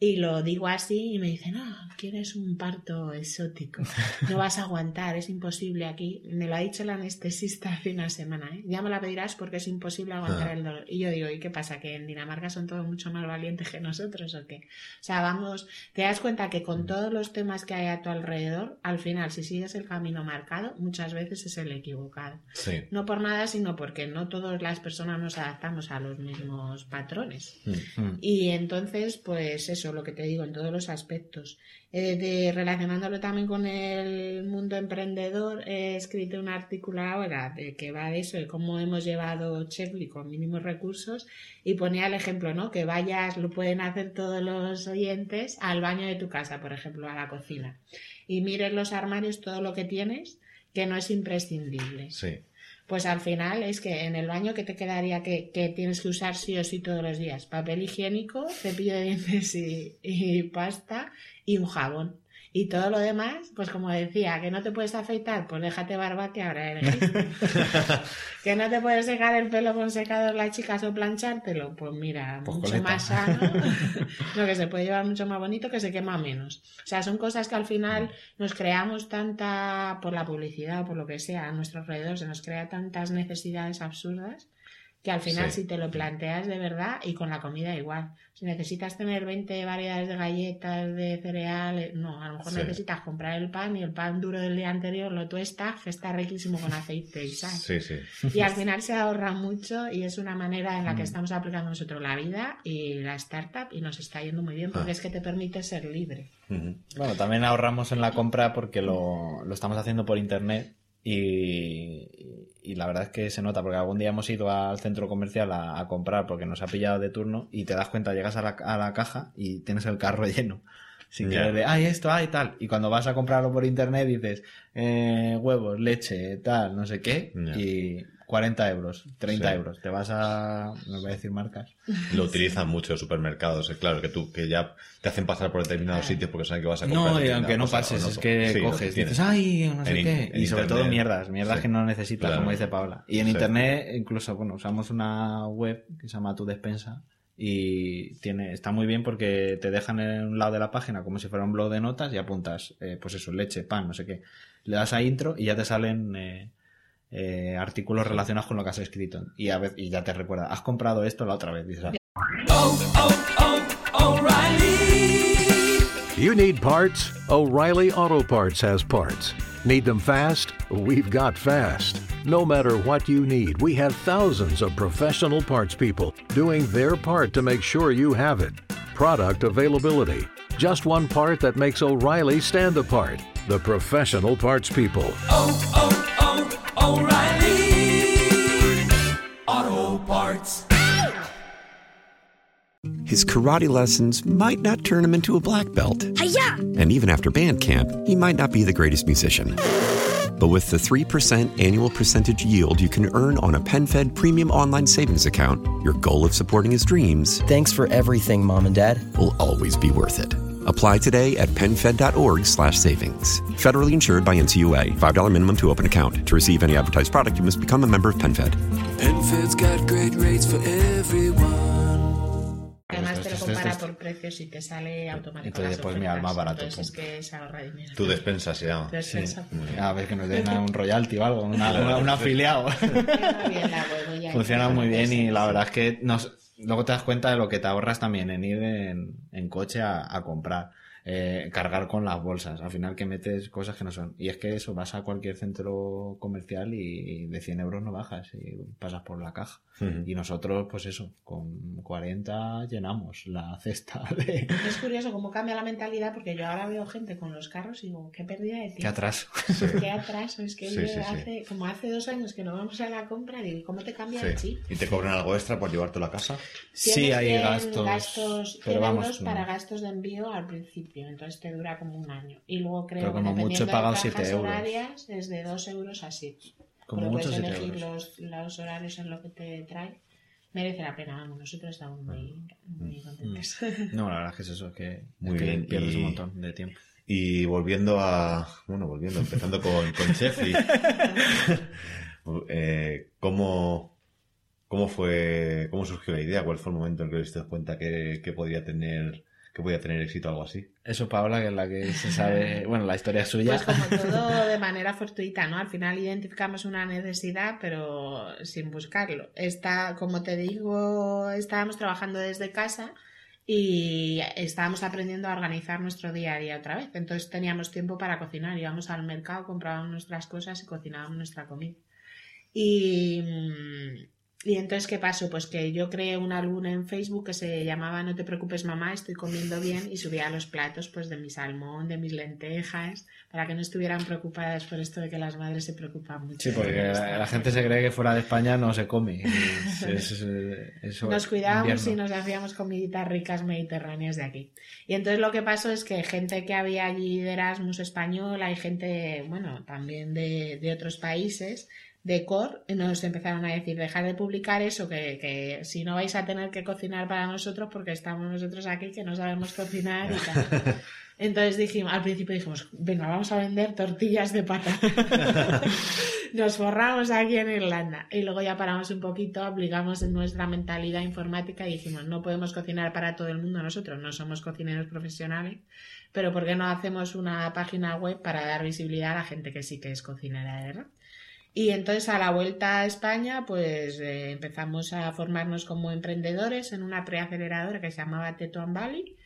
Y lo digo así y me dice, no, quieres un parto exótico, no vas a aguantar, es imposible aquí. Me lo ha dicho el anestesista hace una semana, ¿eh? ya me la pedirás porque es imposible aguantar Ah. el dolor. Y yo digo, ¿y qué pasa? ¿Que en Dinamarca son todos mucho más valientes que nosotros o qué? O sea, vamos, te das cuenta que con todos los temas que hay a tu alrededor, al final, si sigues el camino marcado, muchas veces es el equivocado. Sí. No por nada, sino porque no todas las personas nos adaptamos a los mismos patrones. Mm. Y entonces, pues eso, lo que te digo, en todos los aspectos. Eh, de, relacionándolo también con el mundo emprendedor, he escrito un artículo ahora de que va de eso, de cómo hemos llevado Chefly con mínimos recursos y ponía el ejemplo, ¿no? Que vayas, lo pueden hacer todos los oyentes, al baño de tu casa, por ejemplo, a la cocina. Y mires los armarios, todo lo que tienes, que no es imprescindible. Sí. Pues al final es que en el baño que te quedaría que, que tienes que usar sí o sí todos los días. Papel higiénico, cepillo de dientes y, y pasta y un jabón. Y todo lo demás, pues como decía, que no te puedes afeitar, pues déjate barba que ahora eres. que no te puedes secar el pelo con secador las chicas o planchártelo, pues mira, Pues mucho coleta. más sano. lo que se puede llevar mucho más bonito que se quema menos. O sea, son cosas que al final nos creamos tanta, por la publicidad o por lo que sea, a nuestro alrededor se nos crea tantas necesidades absurdas que al final Sí. si te lo planteas de verdad y con la comida igual. Si necesitas tener 20 variedades de galletas, de cereales, no, a lo mejor Sí. necesitas comprar el pan y el pan duro del día anterior lo tuestas, que está riquísimo con aceite y sal. Sí, sí. Y al final se ahorra mucho y es una manera en la Mm. que estamos aplicando nosotros la vida y la startup y nos está yendo muy bien porque Ah. es que te permite ser libre. Bueno, también ahorramos en la compra porque lo, lo estamos haciendo por internet y, y la verdad es que se nota porque algún día hemos ido al centro comercial a, a comprar porque nos ha pillado de turno y te das cuenta, llegas a la, a la caja y tienes el carro lleno. Sin Ya. querer de, ay, esto, ay, tal. Y cuando vas a comprarlo por internet dices, eh, huevos, leche, tal, no sé qué, y 40 euros, 30 Sí. euros. Te vas a, no voy a decir marcas. Lo utilizan mucho los supermercados, claro, que tú que ya te hacen pasar por determinados Claro. sitios porque saben que vas a comprar. No, y aunque no pases, no- es que sí, coges, dices, ay, no sé En qué. en Y sobre todo mierdas, mierdas sí. que no necesitas, Claro. como dice Paula. Y en Sí. internet, incluso, bueno, usamos una web que se llama Tu Despensa y tiene, está muy bien porque te dejan en un lado de la página como si fuera un blog de notas y apuntas, eh, pues eso, leche, pan, no sé qué. Le das a intro y ya te salen eh, eh, artículos relacionados con lo que has escrito. Y, ya te recuerda, has comprado esto la otra vez. Dices, "Ah, You need parts? O'Reilly Auto Parts has parts. Need them fast? We've got fast. No matter what you need, we have thousands of professional parts people doing their part to make sure you have it. Product availability. Just one part that makes O'Reilly stand apart. The professional parts people. His karate lessons might not turn him into a black belt. And even after band camp, he might not be the greatest musician. But with the 3% annual percentage yield you can earn on a PenFed premium online savings account, your goal of supporting his dreams Thanks for everything, Mom and Dad. will always be worth it. Apply today at penfed.org slash savings. Federally insured by NCUA. $5 minimum to open account. To receive any advertised product, you must become a member of PenFed. PenFed's got great rates for everyone. Además te lo compara esto- por precios y te sale automático. Entonces, las pues mira, más barato, Entonces es pum. que se ahorra dinero. Tu despensa se llama. Despensa. A ver que nos den un royalty o algo, una- una- un afiliado. Funciona muy bien Sí, y la sí. verdad es que nos, luego te das cuenta de lo que te ahorras también en ir en, en coche a, comprar, eh, cargar con las bolsas, al final que metes cosas que no son. Y es que eso, vas a cualquier centro comercial y de 100 euros no bajas y pasas por la caja. Ujú. Y nosotros, pues eso, con 40 llenamos la cesta de... Es curioso cómo cambia la mentalidad porque yo ahora veo gente con los carros y digo, qué pérdida de tiempo. Qué atraso. Qué atraso. Es que Sí, sí, sí. hace, como hace dos años que no vamos a la compra, digo, ¿cómo te cambia el Sí. chip? ¿Y te cobran algo extra por llevártelo a casa? Sí, hay 100 gastos, gastos 100 pero vamos, no. para gastos de envío al principio, entonces te dura como un año. Y luego creo Pero que como mucho de pagado franjas 7 euros. horarias es de 2 euros a 7. Como Pero mucho puedes 7 elegir los, los horarios en lo que te trae. Merece la pena, vamos, nosotros estamos muy, muy contentos. No, la verdad es que es eso, que, Muy que bien, pierdes y- un montón de tiempo. Y volviendo a. Bueno, volviendo, empezando con, con Chefly. eh, ¿cómo, ¿Cómo fue. ¿Cómo surgió la idea? ¿Cuál fue el momento en que os diste cuenta que, que podría tener que podía tener éxito algo así. Eso, Paola, que es la que se sabe, bueno, la historia es suya. Pues como todo de manera fortuita, ¿no? Al final identificamos una necesidad, pero sin buscarlo. Está, como te digo, estábamos trabajando desde casa y estábamos aprendiendo a organizar nuestro día a día otra vez. Entonces teníamos tiempo para cocinar, íbamos al mercado, comprábamos nuestras cosas y cocinábamos nuestra comida. Y, y entonces, ¿qué pasó? Pues que yo creé un álbum en Facebook que se llamaba No te preocupes mamá, estoy comiendo bien y subía los platos pues de mi salmón, de mis lentejas, para que no estuvieran preocupadas por esto de que las madres se preocupan mucho. Sí, porque la, la gente se cree que fuera de España no se come. Es- es- eso- nos cuidábamos invierno. y nos hacíamos comiditas ricas mediterráneas de aquí. Y entonces lo que pasó es que gente que había allí de Erasmus español, hay gente, bueno, también de, de otros países, de COR, nos empezaron a decir, dejar de publicar eso, que, que si no vais a tener que cocinar para nosotros porque estamos nosotros aquí que no sabemos cocinar y tal. Entonces dijimos, al principio dijimos, venga, vamos a vender tortillas de patata. Nos forramos aquí en Irlanda y luego ya paramos un poquito, aplicamos en nuestra mentalidad informática y dijimos, no podemos cocinar para todo el mundo nosotros, no somos cocineros profesionales, pero ¿por qué no hacemos una página web para dar visibilidad a la gente que sí que es cocinera de verdad? Y entonces a la vuelta a España, pues eh, empezamos a formarnos como emprendedores en una preaceleradora que se llamaba Tetuan Valley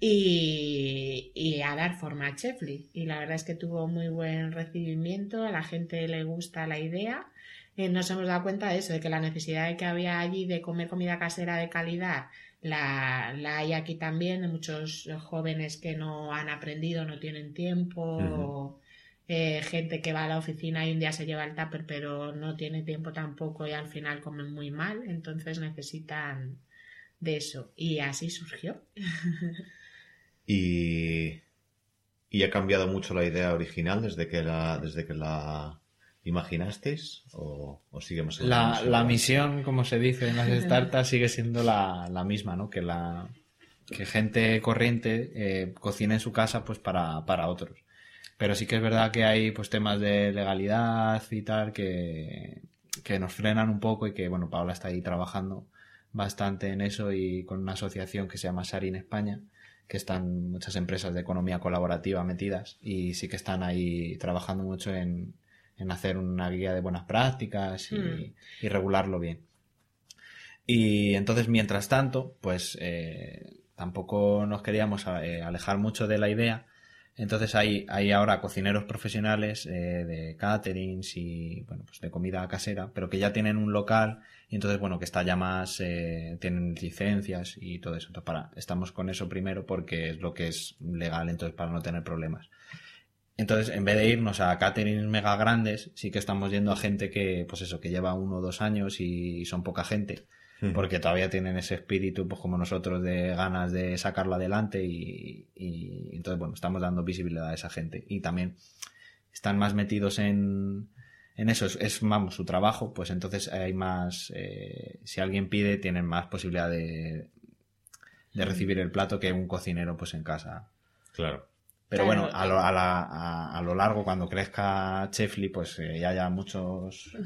y, y a dar forma a Chefly. Y la verdad es que tuvo muy buen recibimiento, a la gente le gusta la idea. Eh, nos hemos dado cuenta de eso, de que la necesidad que había allí de comer comida casera de calidad la, la hay aquí también, de muchos jóvenes que no han aprendido, no tienen tiempo. Eh, gente que va a la oficina y un día se lleva el tupper pero no tiene tiempo tampoco y al final comen muy mal, entonces necesitan de eso. Y así surgió. Y, y ha cambiado mucho la idea original desde que la, desde que la imaginasteis o, o sigue más o La, menos la misión, como se dice en las startups, sigue siendo la, la misma, ¿no? Que la que gente corriente eh, cocine en su casa pues para, para otros. Pero sí que es verdad que hay pues temas de legalidad y tal que, que nos frenan un poco y que, bueno, Paola está ahí trabajando bastante en eso y con una asociación que se llama Sarin España, que están muchas empresas de economía colaborativa metidas y sí que están ahí trabajando mucho en, en hacer una guía de buenas prácticas y, Mm. y regularlo bien. Y entonces, mientras tanto, pues eh, tampoco nos queríamos eh, alejar mucho de la idea. Entonces hay, hay ahora cocineros profesionales eh, de caterings y bueno, pues de comida casera, pero que ya tienen un local y entonces bueno, que está ya más, eh, tienen licencias y todo eso. Entonces para, estamos con eso primero porque es lo que es legal, entonces para no tener problemas. Entonces, en vez de irnos a caterings mega grandes, sí que estamos yendo a gente que, pues eso, que lleva uno o dos años y son poca gente. Porque todavía tienen ese espíritu, pues como nosotros, de ganas de sacarlo adelante y, y entonces, bueno, estamos dando visibilidad a esa gente. Y también están más metidos en, en eso, es, es, vamos, su trabajo, pues entonces hay más, eh, si alguien pide, tienen más posibilidad de, de recibir el plato que un cocinero, pues en casa. Claro. Pero Claro. bueno, a lo, a, la- a- a lo largo, cuando crezca Chefly, pues eh, ya haya muchos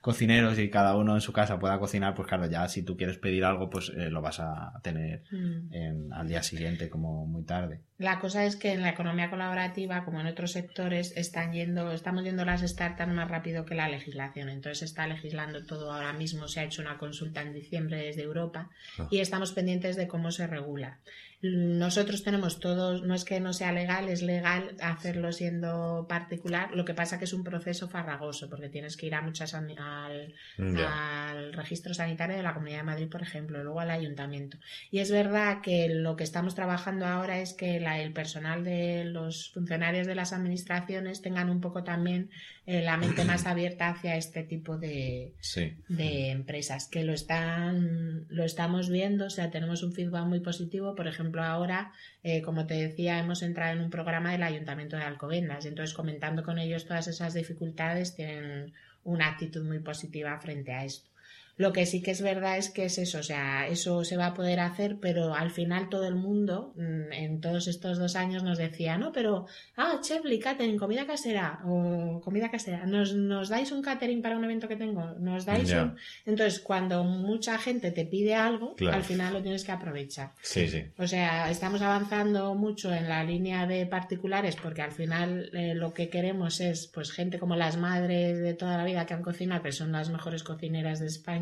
cocineros y cada uno en su casa pueda cocinar, pues claro, ya si tú quieres pedir algo, pues eh, lo vas a tener Mm. en- al día siguiente, como muy tarde. La cosa es que en la economía colaborativa, como en otros sectores, están yendo, estamos yendo las startups más rápido que la legislación. Entonces se está legislando todo ahora mismo. Se ha hecho una consulta en diciembre desde Europa Ah. y estamos pendientes de cómo se regula. Nosotros tenemos todos, no es que no sea legal, es legal hacerlo siendo particular. Lo que pasa que es un proceso farragoso porque tienes que ir a muchas al, al registro sanitario de la Comunidad de Madrid, por ejemplo, luego al ayuntamiento. Y es verdad que lo que estamos trabajando ahora es que la- el personal de los funcionarios de las administraciones tengan un poco también eh, la mente más abierta hacia este tipo de, Sí. de empresas que lo están lo estamos viendo o sea tenemos un feedback muy positivo por ejemplo ahora eh, como te decía hemos entrado en un programa del ayuntamiento de Alcobendas y entonces comentando con ellos todas esas dificultades tienen una actitud muy positiva frente a esto Lo que sí que es verdad es que es eso, o sea, eso se va a poder hacer, pero al final todo el mundo mm, en todos estos dos años nos decía, no, pero, ah, Chefly, catering, comida casera, o comida casera, ¿nos, nos dais un catering para un evento que tengo? ¿Nos dais un...? Entonces, cuando mucha gente te pide algo, Claro. al final lo tienes que aprovechar. Sí, sí. O sea, estamos avanzando mucho en la línea de particulares porque al final eh, lo que queremos es pues gente como las madres de toda la vida que han cocinado, que son las mejores cocineras de España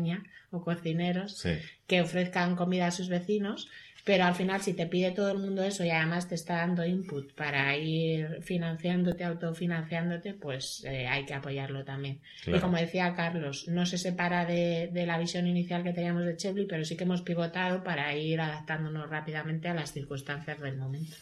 o cocineros, Sí. que ofrezcan comida a sus vecinos, pero al final si te pide todo el mundo eso y además te está dando input para ir financiándote, autofinanciándote, pues eh, hay que apoyarlo también. Claro. Y como decía Carlos, no se separa de, de la visión inicial que teníamos de Chevly, pero sí que hemos pivotado para ir adaptándonos rápidamente a las circunstancias del momento.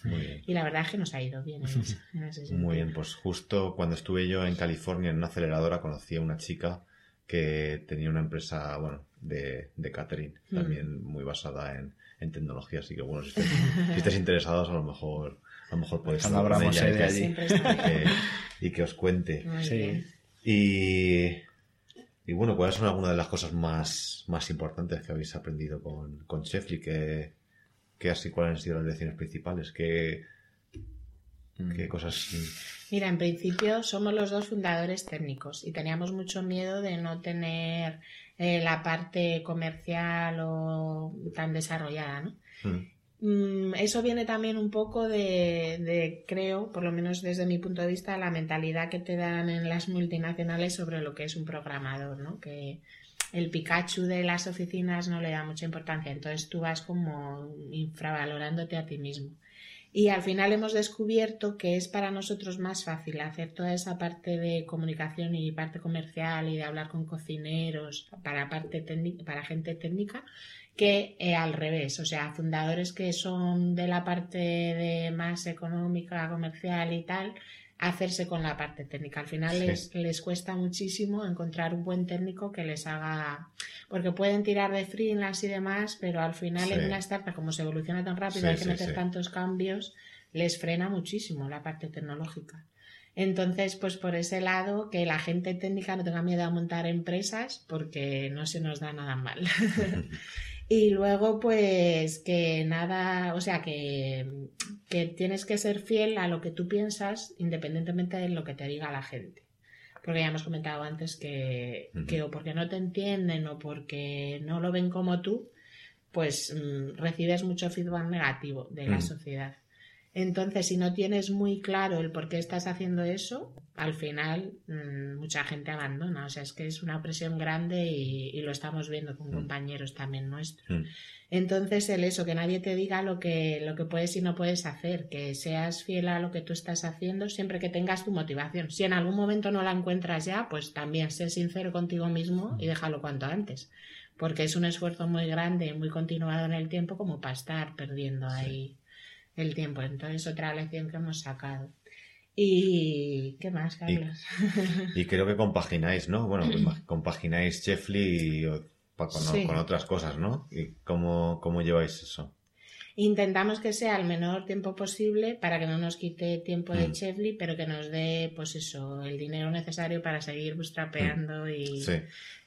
Y la verdad es que nos ha ido bien en, ese- en ese. Muy bien, pues justo cuando estuve yo en California en una aceleradora conocí a una chica que tenía una empresa, bueno, de, de catering, Mm. también muy basada en, en tecnología, así que bueno, si estáis, si estáis interesados a lo mejor a lo mejor podéis hablar con ella y que- allí. Y que, y que os cuente. Sí. Y, y bueno, ¿cuáles son algunas de las cosas más, más importantes que habéis aprendido con, con Chefly? ¿Qué, qué así, ¿Cuáles han sido las lecciones principales? ¿Qué. Qué cosas... Mira, en principio somos los dos fundadores técnicos y teníamos mucho miedo de no tener eh, la parte comercial o tan desarrollada, ¿no? Mm, Mm, eso viene también un poco de, de, creo, por lo menos desde mi punto de vista, la mentalidad que te dan en las multinacionales sobre lo que es un programador, ¿no? Que el Pikachu de las oficinas no le da mucha importancia, entonces tú vas como infravalorándote a ti mismo. Y al final hemos descubierto que es para nosotros más fácil hacer toda esa parte de comunicación y parte comercial y de hablar con cocineros para parte para gente técnica que eh, al revés, o sea, fundadores que son de la parte de más económica, comercial y tal, hacerse con la parte técnica. Al final Sí. les, les cuesta muchísimo encontrar un buen técnico que les haga, porque pueden tirar de freelance y demás, pero al final Sí. en una startup como se evoluciona tan rápido, Sí, hay que meter tantos cambios, les frena muchísimo la parte tecnológica. Entonces, pues por ese lado, que la gente técnica no tenga miedo a montar empresas porque no se nos da nada mal. y luego, pues que nada, o sea, que, que tienes que ser fiel a lo que tú piensas independientemente de lo que te diga la gente. Porque ya hemos comentado antes que, que o porque no te entienden o porque no lo ven como tú, pues mm, recibes mucho feedback negativo de la Mm. sociedad. Entonces, si no tienes muy claro el por qué estás haciendo eso, al final mm, mucha gente abandona. O sea, es que es una presión grande y, y lo estamos viendo con compañeros también nuestros. mm. Entonces, el eso, que nadie te diga lo que, lo que puedes y no puedes hacer, que seas fiel a lo que tú estás haciendo siempre que tengas tu motivación. Si en algún momento no la encuentras ya, pues también sé sincero contigo mismo y déjalo cuanto antes. Porque es un esfuerzo muy grande, muy continuado en el tiempo, como para estar perdiendo ahí el tiempo. Entonces, otra lección que hemos sacado. ¿Y qué más, Carlos? Y creo que compagináis, ¿no? Bueno, compagináis Chefly con, Sí. con otras cosas, ¿no? ¿Y cómo, cómo lleváis eso? Intentamos que sea el menor tiempo posible para que no nos quite tiempo de Mm. Chevly, pero que nos dé, pues eso, el dinero necesario para seguir bootstrapeando y... Mm. Sí.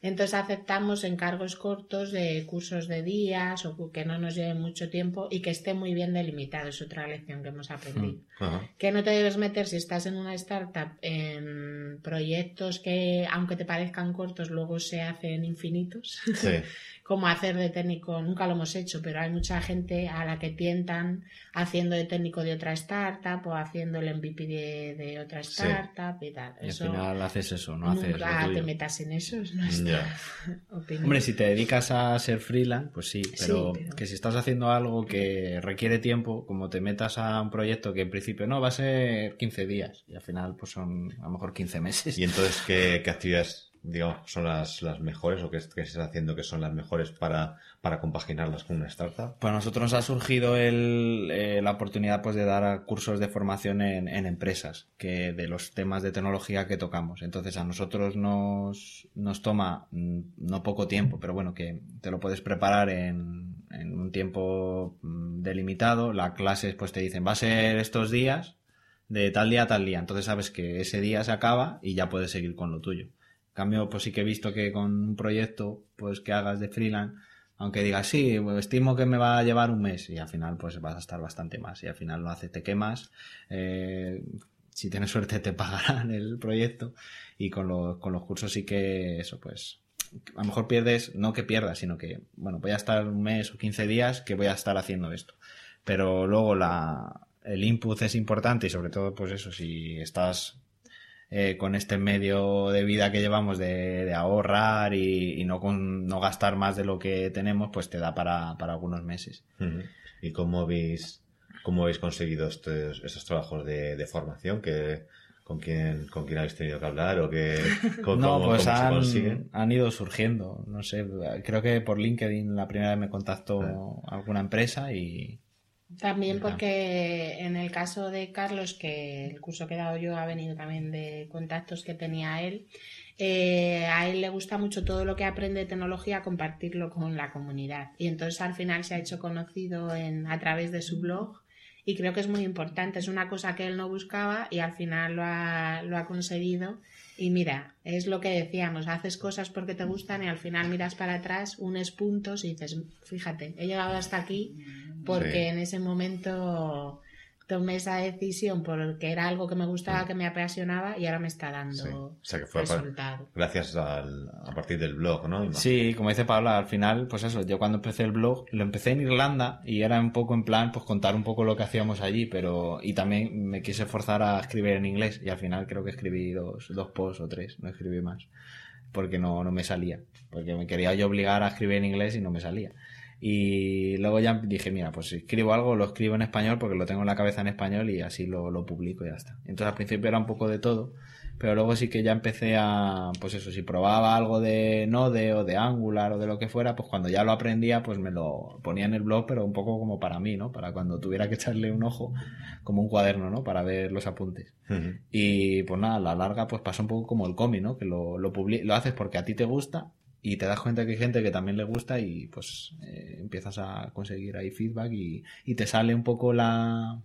Entonces aceptamos encargos cortos de cursos de días o que no nos lleven mucho tiempo y que esté muy bien delimitado. Es otra lección que hemos aprendido. Ajá. Que no te debes meter si estás en una startup en proyectos que, aunque te parezcan cortos, luego se hacen infinitos. Sí. como hacer de técnico, nunca lo hemos hecho, pero hay mucha gente a la que tientan haciendo de técnico de otra startup o haciendo el MVP de, de otra Sí. startup y tal. Y al Eso final haces eso, no haces nunca lo tuyo. te metas en eso, es nuestra Ya. opinión. Hombre, si te dedicas a ser freelance, pues sí, pero, pero- que si estás haciendo algo que requiere tiempo, como te metas a un proyecto que en principio no va a ser 15 días y al final pues son a lo mejor 15 meses. ¿Y entonces qué, qué actividades, digamos, son las, las mejores o qué, qué estás haciendo que son las mejores para, para compaginarlas con una startup? Pues a nosotros nos ha surgido el, eh, la oportunidad pues de dar cursos de formación en, en empresas que de los temas de tecnología que tocamos. Entonces a nosotros nos, nos toma mm, no poco tiempo, pero bueno, que te lo puedes preparar en, en un tiempo mm, delimitado. La clase pues te dicen va a ser estos días de tal día a tal día. Entonces sabes que ese día se acaba y ya puedes seguir con lo tuyo. Cambio, pues sí que he visto que con un proyecto pues que hagas de freelance, aunque digas, sí, pues, estimo que me va a llevar un mes y al final pues vas a estar bastante más y al final lo haces, te quemas, eh, si tienes suerte te pagarán el proyecto y con, los con los cursos sí que eso pues a lo mejor pierdes, no que pierdas, sino que, bueno, voy a estar un mes o 15 días que voy a estar haciendo esto. Pero luego la, el input es importante y sobre todo, pues eso, si estás eh, con este medio de vida que llevamos de, de ahorrar y, y, no, con, no gastar más de lo que tenemos, pues te da para, para algunos meses. ¿Y cómo habéis, cómo habéis conseguido estos, estos trabajos de, de formación? que ¿Con quién, ¿Con quién habéis tenido que hablar o que, con, no, cómo, pues cómo han, se consiguen? han ido surgiendo. No sé, creo que por LinkedIn la primera vez me contactó ah. alguna empresa y, también porque en el caso de Carlos, que el curso que he dado yo ha venido también de contactos que tenía él, eh, a él le gusta mucho todo lo que aprende de tecnología compartirlo con la comunidad. Y entonces al final se ha hecho conocido en, a través de su blog y creo que es muy importante. Es una cosa que él no buscaba y al final lo ha, lo ha conseguido. Y mira, es lo que decíamos, haces cosas porque te gustan y al final miras para atrás, unes puntos y dices, fíjate, he llegado hasta aquí porque sí. en ese momento tomé esa decisión porque era algo que me gustaba, que me apasionaba y ahora me está dando sí. o sea, que fue resultado. gracias al, a partir del blog, ¿no? Imagino. Sí, como dice Paula, al final, pues eso, yo cuando empecé el blog, lo empecé en Irlanda y era un poco en plan, pues contar un poco lo que hacíamos allí, pero, y también me quise forzar a escribir en inglés y al final creo que escribí dos, dos posts o tres, no escribí más, porque no, no me salía, porque me quería yo obligar a escribir en inglés y no me salía. Y luego ya dije, mira, pues si escribo algo, lo escribo en español porque lo tengo en la cabeza en español y así lo, lo publico y ya está. Entonces al principio era un poco de todo, pero luego sí que ya empecé a, pues eso, si probaba algo de Node o de Angular o de lo que fuera, pues cuando ya lo aprendía, pues me lo ponía en el blog, pero un poco como para mí, ¿no? Para cuando tuviera que echarle un ojo, como un cuaderno, ¿no? Para ver los apuntes. Uh -huh. Y pues nada, a la larga pues pasa un poco como el cómic, ¿no? Que lo, lo, lo haces porque a ti te gusta y te das cuenta que hay gente que también le gusta y pues eh, empiezas a conseguir ahí feedback y, y, te sale un poco la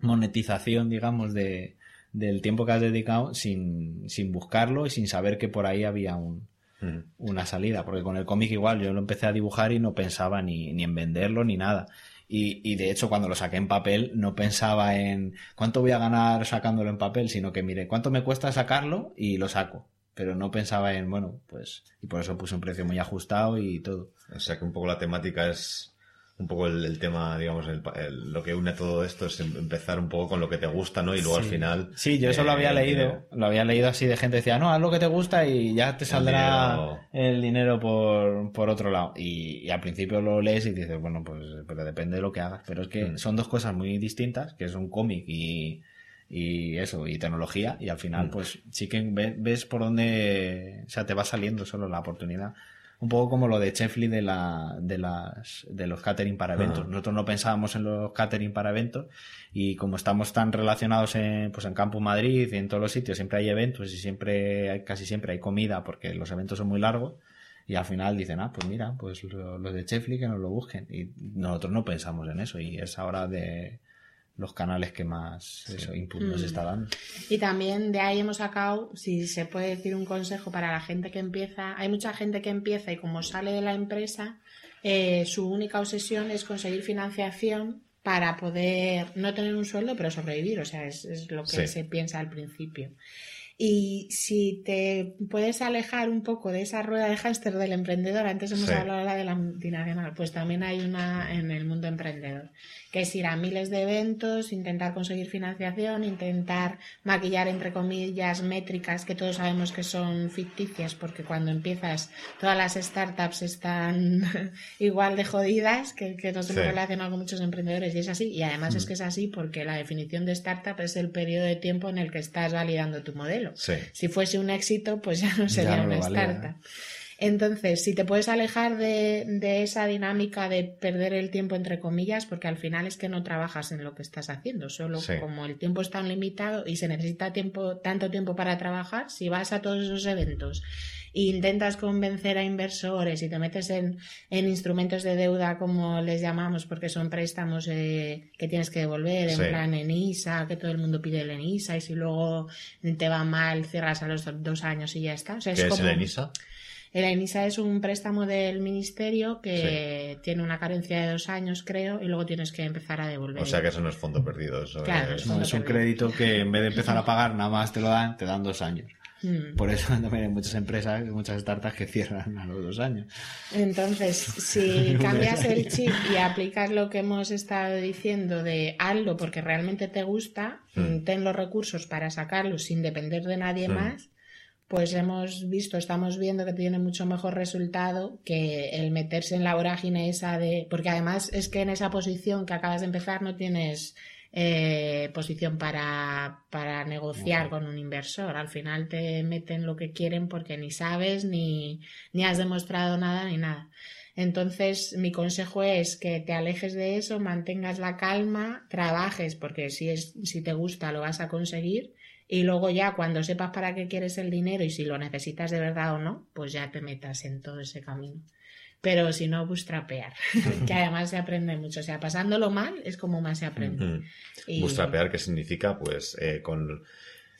monetización, digamos, de, del tiempo que has dedicado sin, sin buscarlo y sin saber que por ahí había un, mm. una salida. Porque con el cómic igual yo lo empecé a dibujar y no pensaba ni, ni en venderlo ni nada. Y, y, de hecho cuando lo saqué en papel no pensaba en cuánto voy a ganar sacándolo en papel, sino que mire cuánto me cuesta sacarlo y lo saco pero no pensaba en, bueno, pues, y por eso puse un precio muy ajustado y todo. O sea que un poco la temática es, un poco el, el tema, digamos, el, el, lo que une todo esto es em, empezar un poco con lo que te gusta, ¿no? Y luego sí. al final... Sí, yo eso eh, lo había leído, dinero. lo había leído así de gente que decía, no, haz lo que te gusta y ya te saldrá el dinero, por, por otro lado. Y, y, al principio lo lees y dices, bueno, pues, pero depende de lo que hagas. Pero es que mm. son dos cosas muy distintas, que es un cómic y y eso, y tecnología, y al final, mm. pues sí que ves por dónde, o sea, te va saliendo solo la oportunidad. Un poco como lo de Chefly de la, de las, de los catering para eventos. -huh. Nosotros no pensábamos en los catering para eventos y como estamos tan relacionados en, pues en Campus Madrid y en todos los sitios, siempre hay eventos y siempre, casi siempre hay comida porque los eventos son muy largos. Y al final dicen, ah, pues mira, pues los lo de Chefly que nos lo busquen. Y nosotros no pensamos en eso. Y es ahora de, los canales que más eso, input nos está dando. Y también de ahí hemos sacado, si se puede decir un consejo para la gente que empieza, hay mucha gente que empieza y como sale de la empresa, eh, su única obsesión es conseguir financiación para poder no tener un sueldo, pero sobrevivir, o sea, es, es lo que sí. se piensa al principio. Y si te puedes alejar un poco de esa rueda de hámster del emprendedor, antes hemos sí. hablado de la multinacional, pues también hay una en el mundo emprendedor, que es ir a miles de eventos, intentar conseguir financiación, intentar maquillar, entre comillas, métricas que todos sabemos que son ficticias, porque cuando empiezas todas las startups están igual de jodidas, que, que nos hemos sí. relacionado con muchos emprendedores, y es así, y además mm. es que es así porque la definición de startup es el periodo de tiempo en el que estás validando tu modelo. Sí. Si fuese un éxito, pues ya no sería ya no una startup. Entonces, si te puedes alejar de, de, esa dinámica de perder el tiempo entre comillas, porque al final es que no trabajas en lo que estás haciendo, solo sí. como el tiempo es tan limitado y se necesita tiempo, tanto tiempo para trabajar, si vas a todos esos eventos intentas convencer a inversores y te metes en, en instrumentos de deuda, como les llamamos, porque son préstamos eh, que tienes que devolver, en Sí. plan en ISA, que todo el mundo pide el ENISA, y si luego te va mal, cierras a los do- dos años y ya está. O sea, ¿Qué es como- el ENISA? el ENISA es un préstamo del ministerio que tiene una carencia de dos años, creo, y luego tienes que empezar a devolver. O sea que eso no es fondo perdido. Eso Claro, es... es No, es un crédito que en vez de empezar a pagar nada más te lo dan, te dan dos años. Mm. Por eso también hay muchas empresas, muchas startups que cierran a los dos años. Entonces, si cambias el chip y aplicas lo que hemos estado diciendo de hazlo porque realmente te gusta, Mm. ten los recursos para sacarlo sin depender de nadie Mm. más, pues hemos visto, estamos viendo que tiene mucho mejor resultado que el meterse en la vorágine esa de... Porque además es que en esa posición que acabas de empezar no tienes eh, posición para, para negociar con un inversor. Al final te meten lo que quieren porque ni sabes, ni, ni has demostrado nada, ni nada. Entonces, mi consejo es que te alejes de eso, mantengas la calma, trabajes, porque si, es, si te gusta lo vas a conseguir. Y luego ya cuando sepas para qué quieres el dinero y si lo necesitas de verdad o no, pues ya te metas en todo ese camino. Pero si no, bootstrapear, que además se aprende mucho. O sea, pasándolo mal es como más se aprende. Mm. Y- Bootstrapear, ¿qué significa? Pues eh, con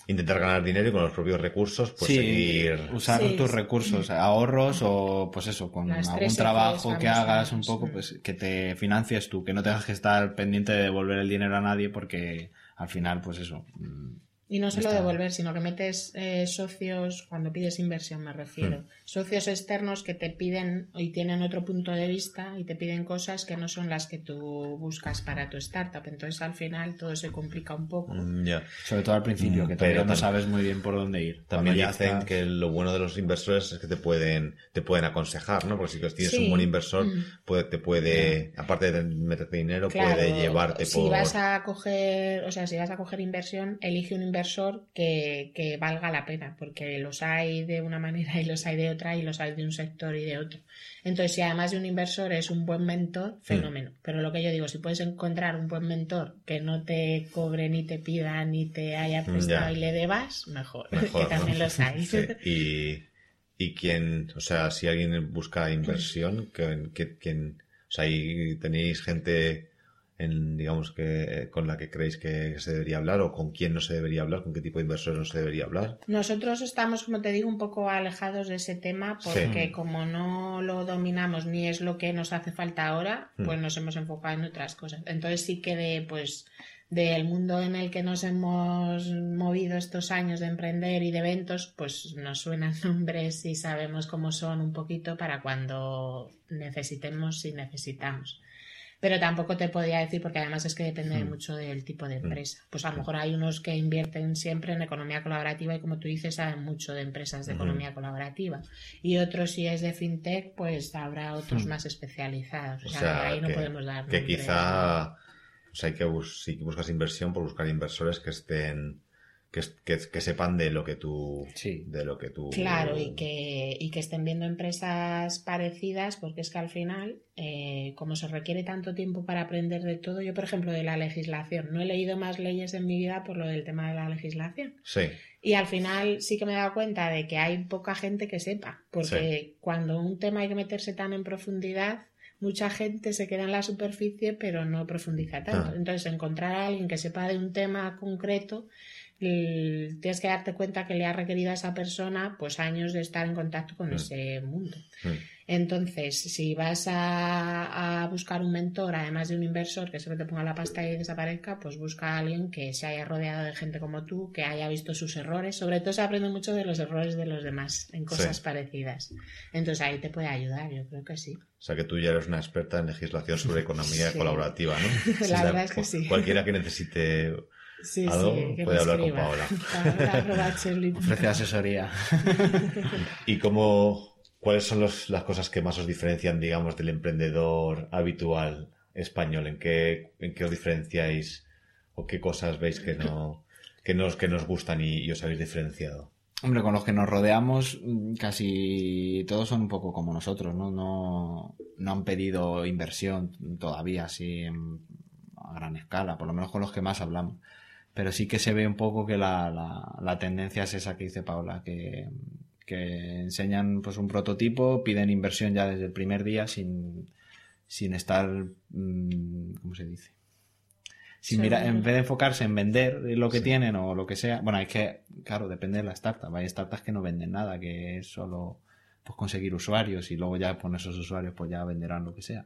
intentar ganar dinero y con los propios recursos, pues sí, seguir. usar Sí, tus sí. recursos, ahorros o pues eso, con Las algún trabajo que hagas un poco, mm. pues que te financies tú, que no tengas que estar pendiente de devolver el dinero a nadie porque al final, pues eso. mm, Y no solo está- devolver, sino que metes eh, socios, cuando pides inversión me refiero, Hmm. socios externos que te piden y tienen otro punto de vista y te piden cosas que no son las que tú buscas para tu startup. Entonces al final todo se complica un poco. Mm. Sobre todo al principio, Mm, que pero todavía no sabes muy bien por dónde ir. También dicen estás- que lo bueno de los inversores es que te pueden, te pueden aconsejar, ¿no? Porque si tienes Sí. un buen inversor, Mm. puede, te puede, aparte de meterte dinero, Claro, puede llevarte si por. vas a coger, o sea, si vas a coger inversión, elige un inversor que, que valga la pena, porque los hay de una manera y los hay de otra y los hay de un sector y de otro. Entonces, si además de un inversor es un buen mentor, fenómeno. Pero lo que yo digo, si puedes encontrar un buen mentor que no te cobre ni te pida ni te haya prestado Ya. y le debas, mejor, Mejor, que también ¿no? los hay. Sí. Y, y quien, o sea, si alguien busca inversión, que, que- quien, o sea, y tenéis gente en, digamos que con la que creéis que se debería hablar o con quién no se debería hablar, con qué tipo de inversores no se debería hablar. Nosotros estamos, como te digo, un poco alejados de ese tema porque Sí. como no lo dominamos ni es lo que nos hace falta ahora, Mm. pues nos hemos enfocado en otras cosas. Entonces sí que de, pues, del mundo en el que nos hemos movido estos años de emprender y de eventos, pues nos suenan nombres y sabemos cómo son un poquito para cuando necesitemos si necesitamos. Pero tampoco te podía decir, porque además es que depende Mm. mucho del tipo de empresa. Pues a lo mejor hay unos que invierten siempre en economía colaborativa y como tú dices, saben mucho de empresas de economía colaborativa. Y otros, si es de fintech, pues habrá otros Mm. más especializados. O O sea, ahí no podemos dar que quizá, o sea, hay que bus- si buscas inversión, por buscar inversores que estén, que, es- que, que sepan de lo que tú, de lo que tú. Claro, y que, y que estén viendo empresas parecidas, porque es que al final, eh, como se requiere tanto tiempo para aprender de todo, yo por ejemplo de la legislación, no he leído más leyes en mi vida por lo del tema de la legislación. Sí. Y al final sí que me he dado cuenta de que hay poca gente que sepa, porque cuando un tema hay que meterse tan en profundidad, mucha gente se queda en la superficie pero no profundiza tanto. Ah. Entonces encontrar a alguien que sepa de un tema concreto, tienes que darte cuenta que le ha requerido a esa persona pues años de estar en contacto con Mm. ese mundo. Mm. Entonces, si vas a, a buscar un mentor, además de un inversor que solo te ponga la pasta y desaparezca, pues busca a alguien que se haya rodeado de gente como tú, que haya visto sus errores. Sobre todo se aprende mucho de los errores de los demás en cosas Sí. parecidas. Entonces ahí te puede ayudar, yo creo que sí. O sea que tú ya eres una experta en legislación sobre economía Sí. colaborativa, ¿no? La O sea, verdad es que sí. Cualquiera que necesite Sí, algo sí, que puede hablar con. Paola. Ofrece asesoría. ¿Y cómo, cuáles son los- las cosas que más os diferencian, digamos, del emprendedor habitual español? ¿En qué, en qué os diferenciáis o qué cosas veis que no, que nos, que nos gustan y, y os habéis diferenciado? Hombre, con los que nos rodeamos, casi todos son un poco como nosotros, ¿no? No, no han pedido inversión todavía así en- a gran escala, por lo menos con los que más hablamos. Pero sí que se ve un poco que la, la, la tendencia es esa que dice Paula, que, que enseñan pues un prototipo, piden inversión ya desde el primer día sin, sin estar, mm, ¿cómo se dice? Sin Sí. mirar, en vez de enfocarse en vender lo que tienen o lo que sea, bueno, es que, claro, depende de la startup. Hay startups que no venden nada, que es solo pues, conseguir usuarios y luego ya con esos usuarios pues ya venderán lo que sea.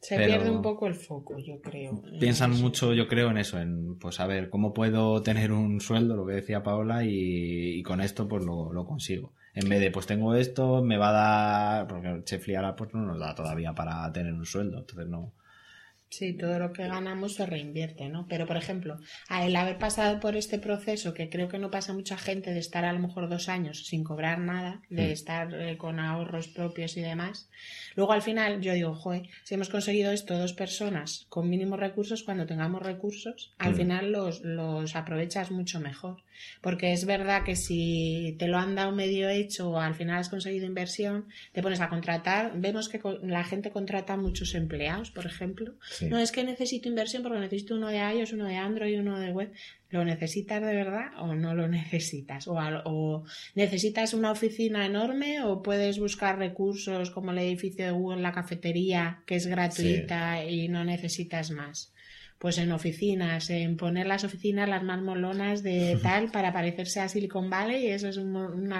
Se Pero- pierde un poco el foco, yo creo. Piensan Eso. mucho, yo creo, en eso, en pues a ver, ¿cómo puedo tener un sueldo? Lo que decía Paola, y, y con esto pues lo, lo consigo. En vez de, pues tengo esto, me va a dar, porque Chefly ahora pues no nos da todavía para tener un sueldo, entonces no. Sí, todo lo que ganamos se reinvierte, ¿no? Pero, por ejemplo, al haber pasado por este proceso, que creo que no pasa mucha gente de estar a lo mejor dos años sin cobrar nada, de Mm. estar eh, con ahorros propios y demás, luego al final yo digo, joder, si hemos conseguido esto dos personas con mínimos recursos, cuando tengamos recursos, al Mm. final los, los aprovechas mucho mejor. Porque es verdad que si te lo han dado medio hecho o al final has conseguido inversión, te pones a contratar. Vemos que la gente contrata muchos empleados, por ejemplo. Sí. No es que necesito inversión porque necesito uno de iOS, uno de Android, uno de web. ¿Lo necesitas de verdad o no lo necesitas? O, al- o necesitas una oficina enorme o puedes buscar recursos como el edificio de Google, la cafetería, que es gratuita y no necesitas más pues en oficinas, en poner las oficinas las más molonas de tal para parecerse a Silicon Valley, y eso es un,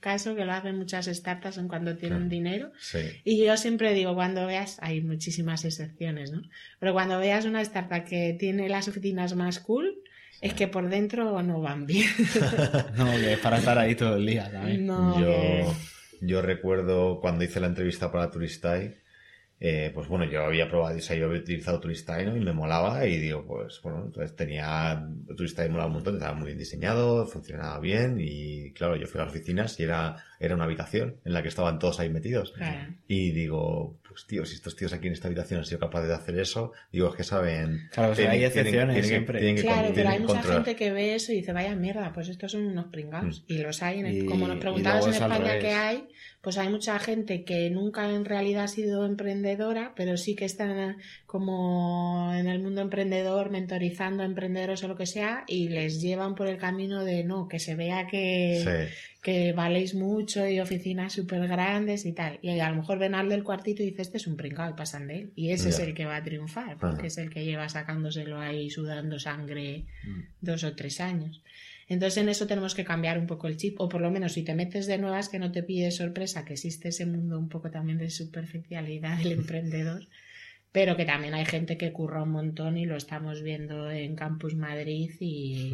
caso que lo hacen muchas startups en cuando tienen dinero. Sí. Y yo siempre digo, cuando veas, hay muchísimas excepciones, ¿no? Pero cuando veas una startup que tiene las oficinas más cool, es que por dentro no van bien. No, que es para estar ahí todo el día también. No, yo, que- yo recuerdo cuando hice la entrevista para Turistai, eh, pues bueno, yo había probado, o sea, yo había utilizado Turistai ¿no? y me molaba y digo, pues bueno, entonces tenía, Turistai molaba un montón, estaba muy bien diseñado, funcionaba bien y claro, yo fui a las oficinas y era, era una habitación en la que estaban todos ahí metidos. Claro. Y digo, pues tío, si estos tíos aquí en esta habitación han sido capaces de hacer eso, digo, es que saben... Claro, o sea, hay excepciones que- siempre. tienen que Claro, pero hay tienen mucha controlar. gente que ve eso y dice, vaya mierda, pues estos son unos pringados. Y los hay, en el- Y- como nos preguntabas en España que hay, pues hay mucha gente que nunca en realidad ha sido emprendedora, pero sí que están como en el mundo emprendedor, mentorizando a emprendedores o lo que sea, y les llevan por el camino de no, que se vea que, Sí. que valéis mucho y oficinas súper grandes y tal. Y a lo mejor ven al del cuartito y dice, este es un pringado y pasan de él. Y ese es el que va a triunfar, porque Ajá. es el que lleva sacándoselo ahí, sudando sangre Mm. dos o tres años. Entonces en eso tenemos que cambiar un poco el chip, o por lo menos si te metes de nuevas que no te pide sorpresa que existe ese mundo un poco también de superficialidad del emprendedor, pero que también hay gente que curra un montón y lo estamos viendo en Campus Madrid y,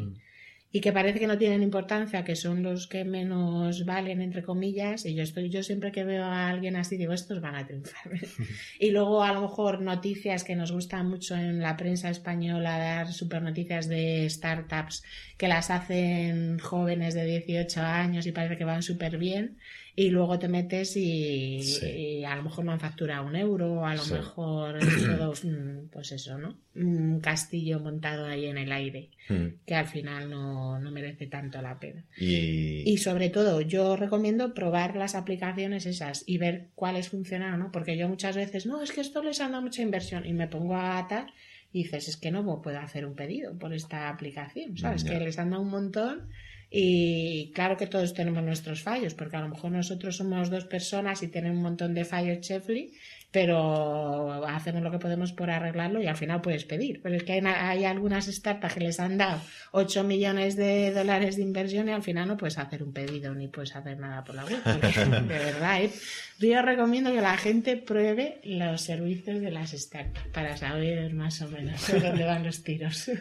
y que parece que no tienen importancia, que son los que menos valen, entre comillas, y yo estoy, yo siempre que veo a alguien así digo, estos van a triunfar. y luego a lo mejor noticias que nos gustan mucho en la prensa española, dar super noticias de startups que las hacen jóvenes de 18 años y parece que van súper bien, y luego te metes y, Sí. y a lo mejor no han facturado un euro, a lo Sí. mejor es todo, mm, pues eso, ¿no? Un castillo montado ahí en el aire Mm. que al final no, no merece tanto la pena. Y, Y sobre todo, yo recomiendo probar las aplicaciones esas y ver cuáles funcionan no, porque yo muchas veces, no, es que esto les han dado mucha inversión y me pongo a atar y dices, es que no puedo hacer un pedido por esta aplicación, ¿sabes? Ya. Que les han dado un montón y claro que todos tenemos nuestros fallos, porque a lo mejor nosotros somos dos personas y tenemos un montón de fallos Chefly, pero hacemos lo que podemos por arreglarlo y al final puedes pedir. Pero es que hay, hay algunas startups que les han dado 8 millones de dólares de inversión y al final no puedes hacer un pedido ni puedes hacer nada por la web. de verdad, ¿eh? yo recomiendo que la gente pruebe los servicios de las startups para saber más o menos por dónde van los tiros.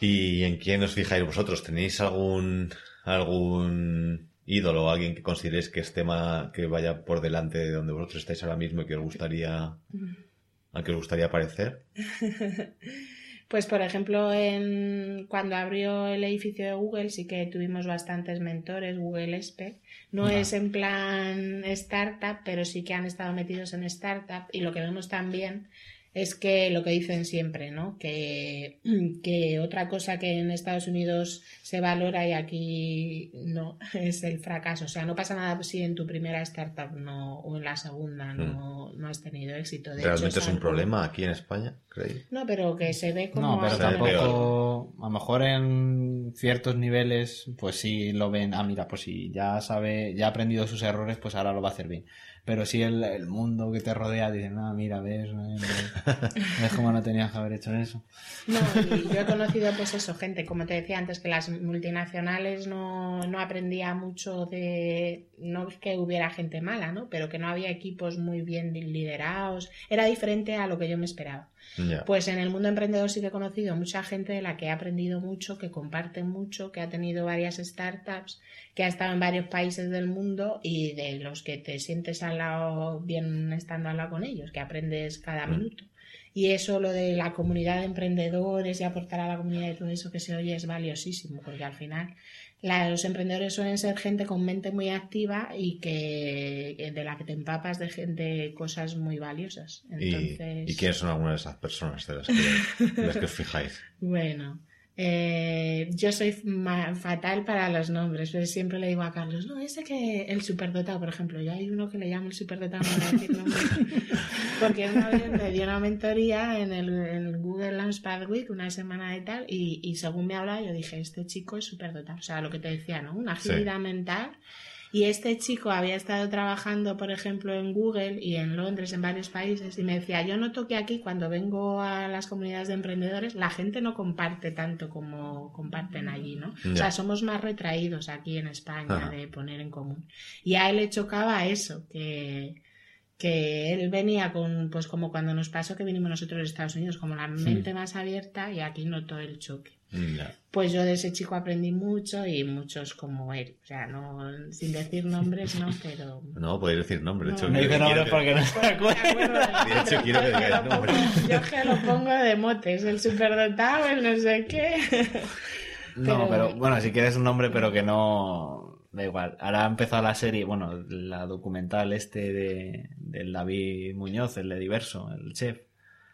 ¿Y en quién os fijáis vosotros? ¿Tenéis algún algún ídolo, alguien que consideréis que es tema que vaya por delante de donde vosotros estáis ahora mismo y que os gustaría al que os gustaría aparecer? Pues por ejemplo, en, cuando abrió el edificio de Google sí que tuvimos bastantes mentores, Google Espe. No Ah. es en plan startup, pero sí que han estado metidos en startup. Y lo que vemos también es que lo que dicen siempre, ¿no? Que, que otra cosa que en Estados Unidos se valora y aquí no es el fracaso. O sea, no pasa nada si en tu primera startup no, o en la segunda no, no has tenido éxito. De hecho, ¿Realmente es un problema aquí en España, creéis? No, pero que se ve como No, pero tampoco. A lo mejor en ciertos niveles, pues sí lo ven, ah, mira, pues si ya sabe, ya ha aprendido sus errores, pues ahora lo va a hacer bien. Pero si el, el mundo que te rodea dice, no, mira, ves, ves cómo no tenías que haber hecho eso. No, y yo he conocido pues eso, gente, como te decía antes, que las multinacionales no, no aprendía mucho de, no es que hubiera gente mala, ¿no? Pero que no había equipos muy bien liderados, era diferente a lo que yo me esperaba. Pues en el mundo emprendedor sí que he conocido mucha gente de la que he aprendido mucho, que comparte mucho, que ha tenido varias startups, que ha estado en varios países del mundo y de los que te sientes al lado bien estando al lado con ellos, que aprendes cada mm. minuto. Y eso, lo de la comunidad de emprendedores y aportar a la comunidad y todo eso que se oye es valiosísimo, porque al final los emprendedores suelen ser gente con mente muy activa y que de la que te empapas de, gente cosas muy valiosas. ¿Y, quiénes son algunas de esas personas de las que, las que os fijáis? Bueno, eh, yo soy fatal para los nombres, pero siempre le digo a Carlos, no, ese que el superdotado, por ejemplo, ya hay uno que le llama el superdotado, decir porque una vez me dio una mentoría en el, Google Launchpad Week, una semana y tal, y, y según me hablaba yo dije, este chico es superdotado, o sea, lo que te decía, ¿no? Una agilidad mental y este chico había estado trabajando, por ejemplo, en Google y en Londres, en varios países, y me decía, yo noto que aquí cuando vengo a las comunidades de emprendedores, la gente no comparte tanto como comparten allí, ¿no? O sea, somos más retraídos aquí en España de poner en común. Y a él le chocaba eso, que que él venía con, pues como cuando nos pasó que vinimos nosotros de Estados Unidos, como la mente más abierta y aquí notó el choque. Pues yo de ese chico aprendí mucho y muchos como él. O sea, no, sin decir nombres, no, pero. No, podéis decir nombres. De hecho, no dice nombres porque no se acuerda. De hecho, quiero que digáis nombres. Yo que lo pongo de motes, el superdotado, el no sé qué. No, pero bueno, si quieres un nombre, pero que no. Da igual. Ahora ha empezado la serie, bueno, la documental este de, del David Muñoz, el de Diverso, el chef.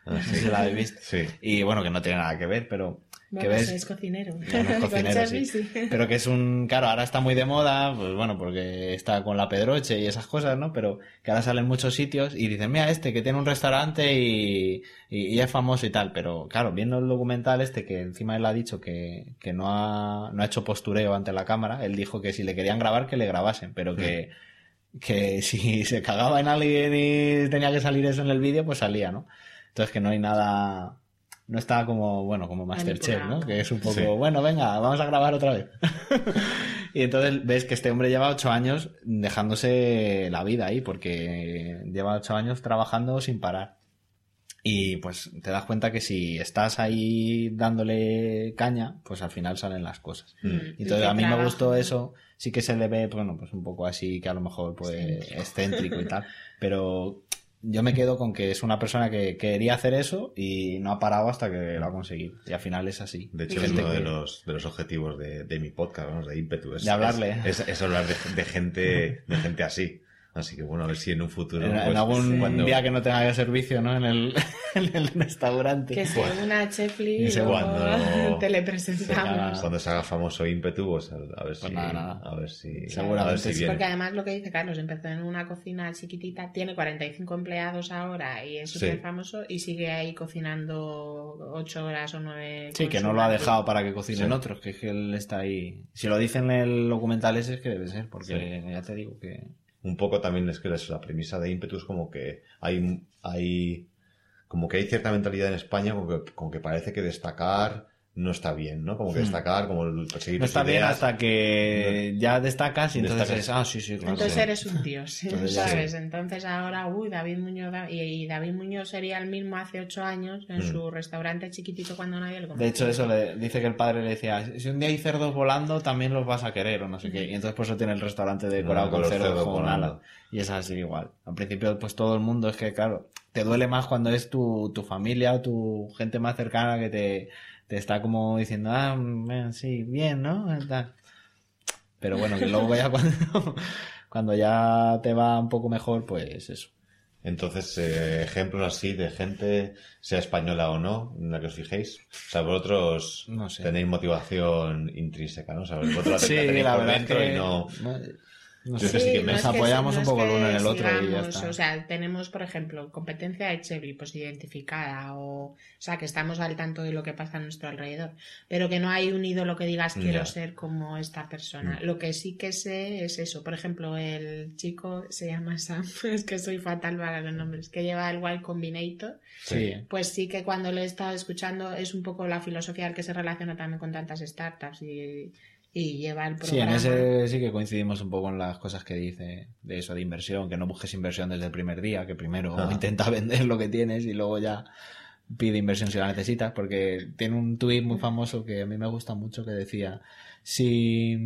Ah, sí. Si la habéis visto. Sí. Y bueno, que no tiene nada que ver, pero que ves es cocinero. cocinero sí. Pero que es un, claro, ahora está muy de moda, pues bueno, porque está con la Pedroche y esas cosas, ¿no? Pero que ahora salen muchos sitios y dicen, mira, este que tiene un restaurante y, y, es famoso y tal. Pero claro, viendo el documental este, que encima él ha dicho que, que no ha, no ha hecho postureo ante la cámara, él dijo que si le querían grabar, que le grabasen, pero que, que si se cagaba en alguien y tenía que salir eso en el vídeo, pues salía, ¿no? Entonces que no hay nada, no está como, bueno, como Masterchef, ¿no? Que es un poco, bueno, venga, vamos a grabar otra vez. y entonces ves que este hombre lleva ocho años dejándose la vida ahí, porque lleva ocho años trabajando sin parar. Y pues te das cuenta que si estás ahí dándole caña, pues al final salen las cosas. Mm. Y entonces a mí me gustó eso, sí que se le ve, bueno, pues un poco así que a lo mejor pues excéntrico y tal, pero yo me quedo con que es una persona que quería hacer eso y no ha parado hasta que lo ha conseguido. Y al final es así. De hecho, es uno de, los, de los objetivos de, de mi podcast, vamos, de ímpetu. Es, de hablarle. Es, hablar de, gente, de gente así. Así que bueno, a ver si en un futuro. En, pues, algún día que no tenga servicio, ¿no? En el, en el restaurante. Que sea una chefli o cuando, te le presentamos. Cuando se haga famoso ímpetu, pues a, ver si. Pues nada, nada. A ver si. Seguramente. si porque además lo que dice Carlos, empezó en una cocina chiquitita, tiene 45 empleados ahora y es súper famoso y sigue ahí cocinando 8 horas o 9. Sí, que no lo ha dejado para que cocinen otros, que es que él está ahí. Si lo dicen en el documental ese es que debe ser, porque ya te digo que un poco también es que la premisa de ímpetus como que hay, hay, como que hay cierta mentalidad en España como que, como que parece que destacar no está bien, ¿no? Como que hmm. destacar, como el perseguir No está bien hasta que ya destacas y entonces ah, sí, sí, claro. Entonces eres un dios, entonces, ¿sabes? Entonces ahora, uy, David Muñoz, y, David Muñoz sería el mismo hace ocho años en hmm. su restaurante chiquitito cuando nadie lo conocía. De hecho, eso le dice que el padre le decía, si un día hay cerdos volando, también los vas a querer o no sé qué. Y entonces por eso tiene el restaurante decorado con cerdos con alas. Y es así igual. Al principio, pues todo el mundo es que, claro, te duele más cuando es tu, tu familia o tu gente más cercana que te te está como diciendo, ah, sí, bien, ¿no? Pero bueno, que luego ya cuando, cuando ya te va un poco mejor, pues eso. Entonces, eh, ejemplos así de gente, sea española o no, en la que os fijéis. O sea, vosotros tenéis motivación intrínseca, ¿no? O sea, vosotros sí, la verdad que... y no... No sé, sí que no me- es nos apoyamos un poco el uno en el otro y ya sigamos, está. O sea, tenemos, por ejemplo, competencia de Chevy, pues identificada, o, o sea, que estamos al tanto de lo que pasa a nuestro alrededor, pero que no hay un ídolo que digas quiero Ya. ser como esta persona. Mm. Lo que sí que sé es eso, por ejemplo, el chico se llama Sam, es que soy fatal para los nombres, que lleva el Y Combinator, Sí. pues sí que cuando lo he estado escuchando es un poco la filosofía al que se relaciona también con tantas startups y, y lleva el Sí, en programa. ese sí que coincidimos un poco en las cosas que dice de eso de inversión, que no busques inversión desde el primer día, que primero Ajá. intenta vender lo que tienes y luego ya pide inversión si la necesitas, porque tiene un tuit muy famoso que a mí me gusta mucho que decía, si...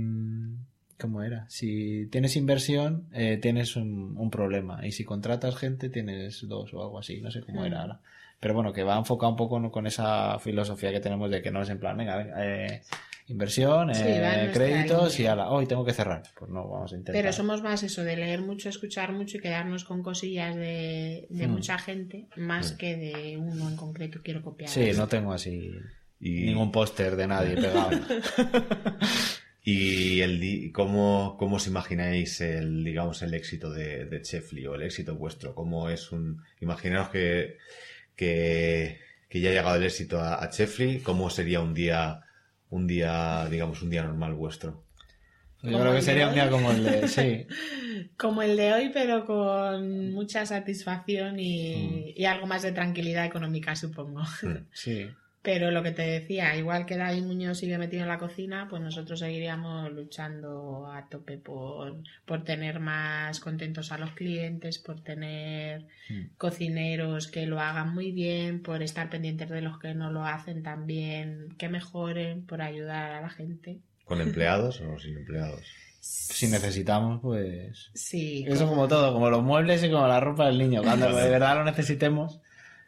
¿Cómo era? Si tienes inversión, eh, tienes un, un problema. Y si contratas gente, tienes dos o algo así. No sé cómo era Mm. ahora. Pero bueno, que va enfocado un poco con esa filosofía que tenemos de que no es en plan, venga, venga, eh, inversión, Sí, eh, créditos y ala, hoy tengo que cerrar. Pues no, vamos a intentar. Pero somos más eso, de leer mucho, escuchar mucho y quedarnos con cosillas de, de Hmm. mucha gente, más Hmm. que de uno en concreto quiero copiar. Sí, esto. no tengo así Y, ningún póster de nadie pegado. y el di- ¿cómo, cómo os imagináis el, digamos, el éxito de, de Chefly o el éxito vuestro? ¿Cómo es un... Imaginaos que, que, que ya ha llegado el éxito a, a Chefly, ¿cómo sería un día, un día, digamos, un día normal vuestro? Yo creo que sería un día como el de... Sí, Como el de hoy, pero con mucha satisfacción y, y algo más de tranquilidad económica, supongo. Hmm. sí. Pero lo que te decía, igual que David Muñoz sigue metido en la cocina, pues nosotros seguiríamos luchando a tope por, por tener más contentos a los clientes, por tener Mm. cocineros que lo hagan muy bien, por estar pendientes de los que no lo hacen también, que mejoren, por ayudar a la gente. ¿Con empleados o sin empleados? Si necesitamos, pues... Sí, Eso como todo, como los muebles y como la ropa del niño. Cuando de verdad lo necesitemos,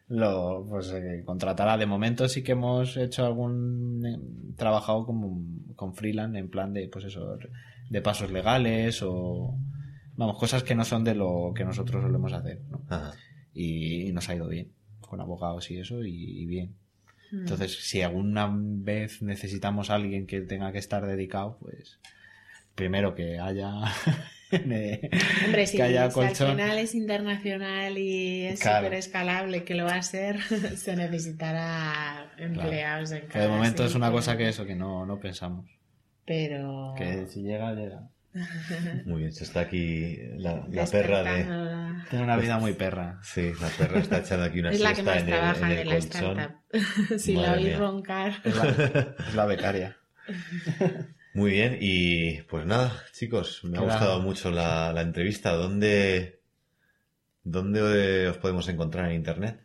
lo pues eh, contratará. De momento sí que hemos hecho algún... eh, trabajado como, con freelance en plan de, pues eso, de pasos legales o... Vamos, cosas que no son de lo que nosotros solemos hacer, ¿no? Ajá. y, y nos ha ido bien con abogados y eso y, y bien Mm. entonces si alguna vez necesitamos a alguien que tenga que estar dedicado pues primero que haya Hombre, que haya si al final es internacional y es Claro. súper escalable, que lo va a ser, se necesitará empleados en que cada de momento es una cosa que eso que no, no pensamos Pero... que si llega llega Muy bien, se está aquí la, la perra de... la- tiene una vida muy perra Sí, la perra está echando aquí una Es la que más en el, trabaja en de el la colchón. startup. si la oís roncar. es la, es la becaria Muy bien, y pues nada, chicos, me ha gustado mucho la, la entrevista. ¿Dónde, ¿Dónde os podemos encontrar en internet?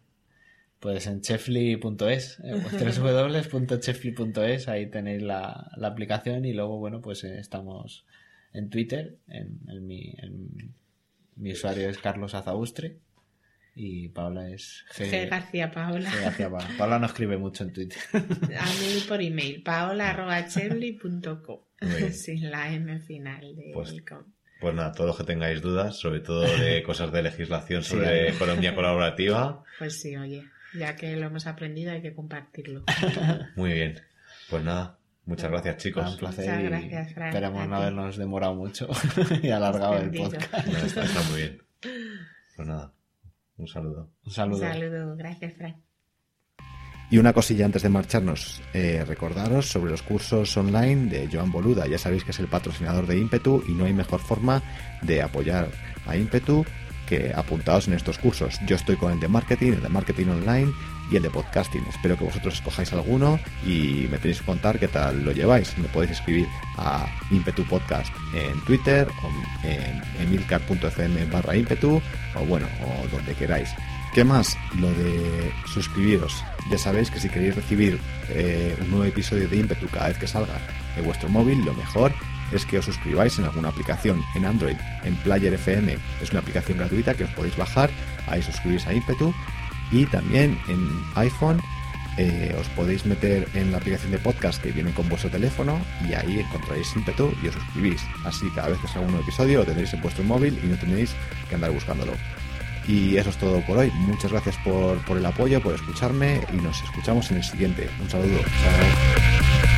Pues en chefly.es, eh, www.chefly.es, ahí tenéis la, la aplicación y luego, bueno, pues eh, estamos en Twitter, en, en mi, en- mi usuario es Carlos Azaustre y Paula es G, G. García Paola. G. García Paola. Paula no escribe mucho en Twitter. A mí por email, bien. Sin la M final de Pues- com. Pues nada, todos los que tengáis dudas, sobre todo de cosas de legislación sobre economía colaborativa, Pues sí, oye, ya que lo hemos aprendido hay que compartirlo. muy bien. Pues nada, muchas gracias Un chicos. placer Muchas gracias, Fran, esperemos a no habernos demorado mucho y alargado el podcast. No, está, está muy bien. Pues nada, un saludo. Un Un saludo. saludo, gracias, Frank. Y una cosilla antes de marcharnos, eh, recordaros sobre los cursos online de Joan Boluda. Ya sabéis que es el patrocinador de Impetu y no hay mejor forma de apoyar a Impetu que apuntados en estos cursos. Yo estoy con el de marketing, el de marketing online y el de podcasting. Espero que vosotros escojáis alguno y me tenéis que contar qué tal lo lleváis. Me podéis escribir a Impetu Podcast en Twitter o en emilcar.fm barra Impetu o bueno, o donde queráis. ¿Qué más? Lo de suscribiros. Ya sabéis que si queréis recibir eh, un nuevo episodio de Impetu cada vez que salga de vuestro móvil, lo mejor es que os suscribáis en alguna aplicación en Android, en Player FM. Es una aplicación gratuita que os podéis bajar, ahí suscribís a Impetu. Y también en iPhone eh, os podéis meter en la aplicación de podcast que viene con vuestro teléfono y ahí encontraréis Impetu y os suscribís. Así cada vez que salga un nuevo episodio lo tendréis en vuestro móvil y no tendréis que andar buscándolo. Y eso es todo por hoy. Muchas gracias por, por el apoyo, por escucharme y nos escuchamos en el siguiente. Un saludo. Chao.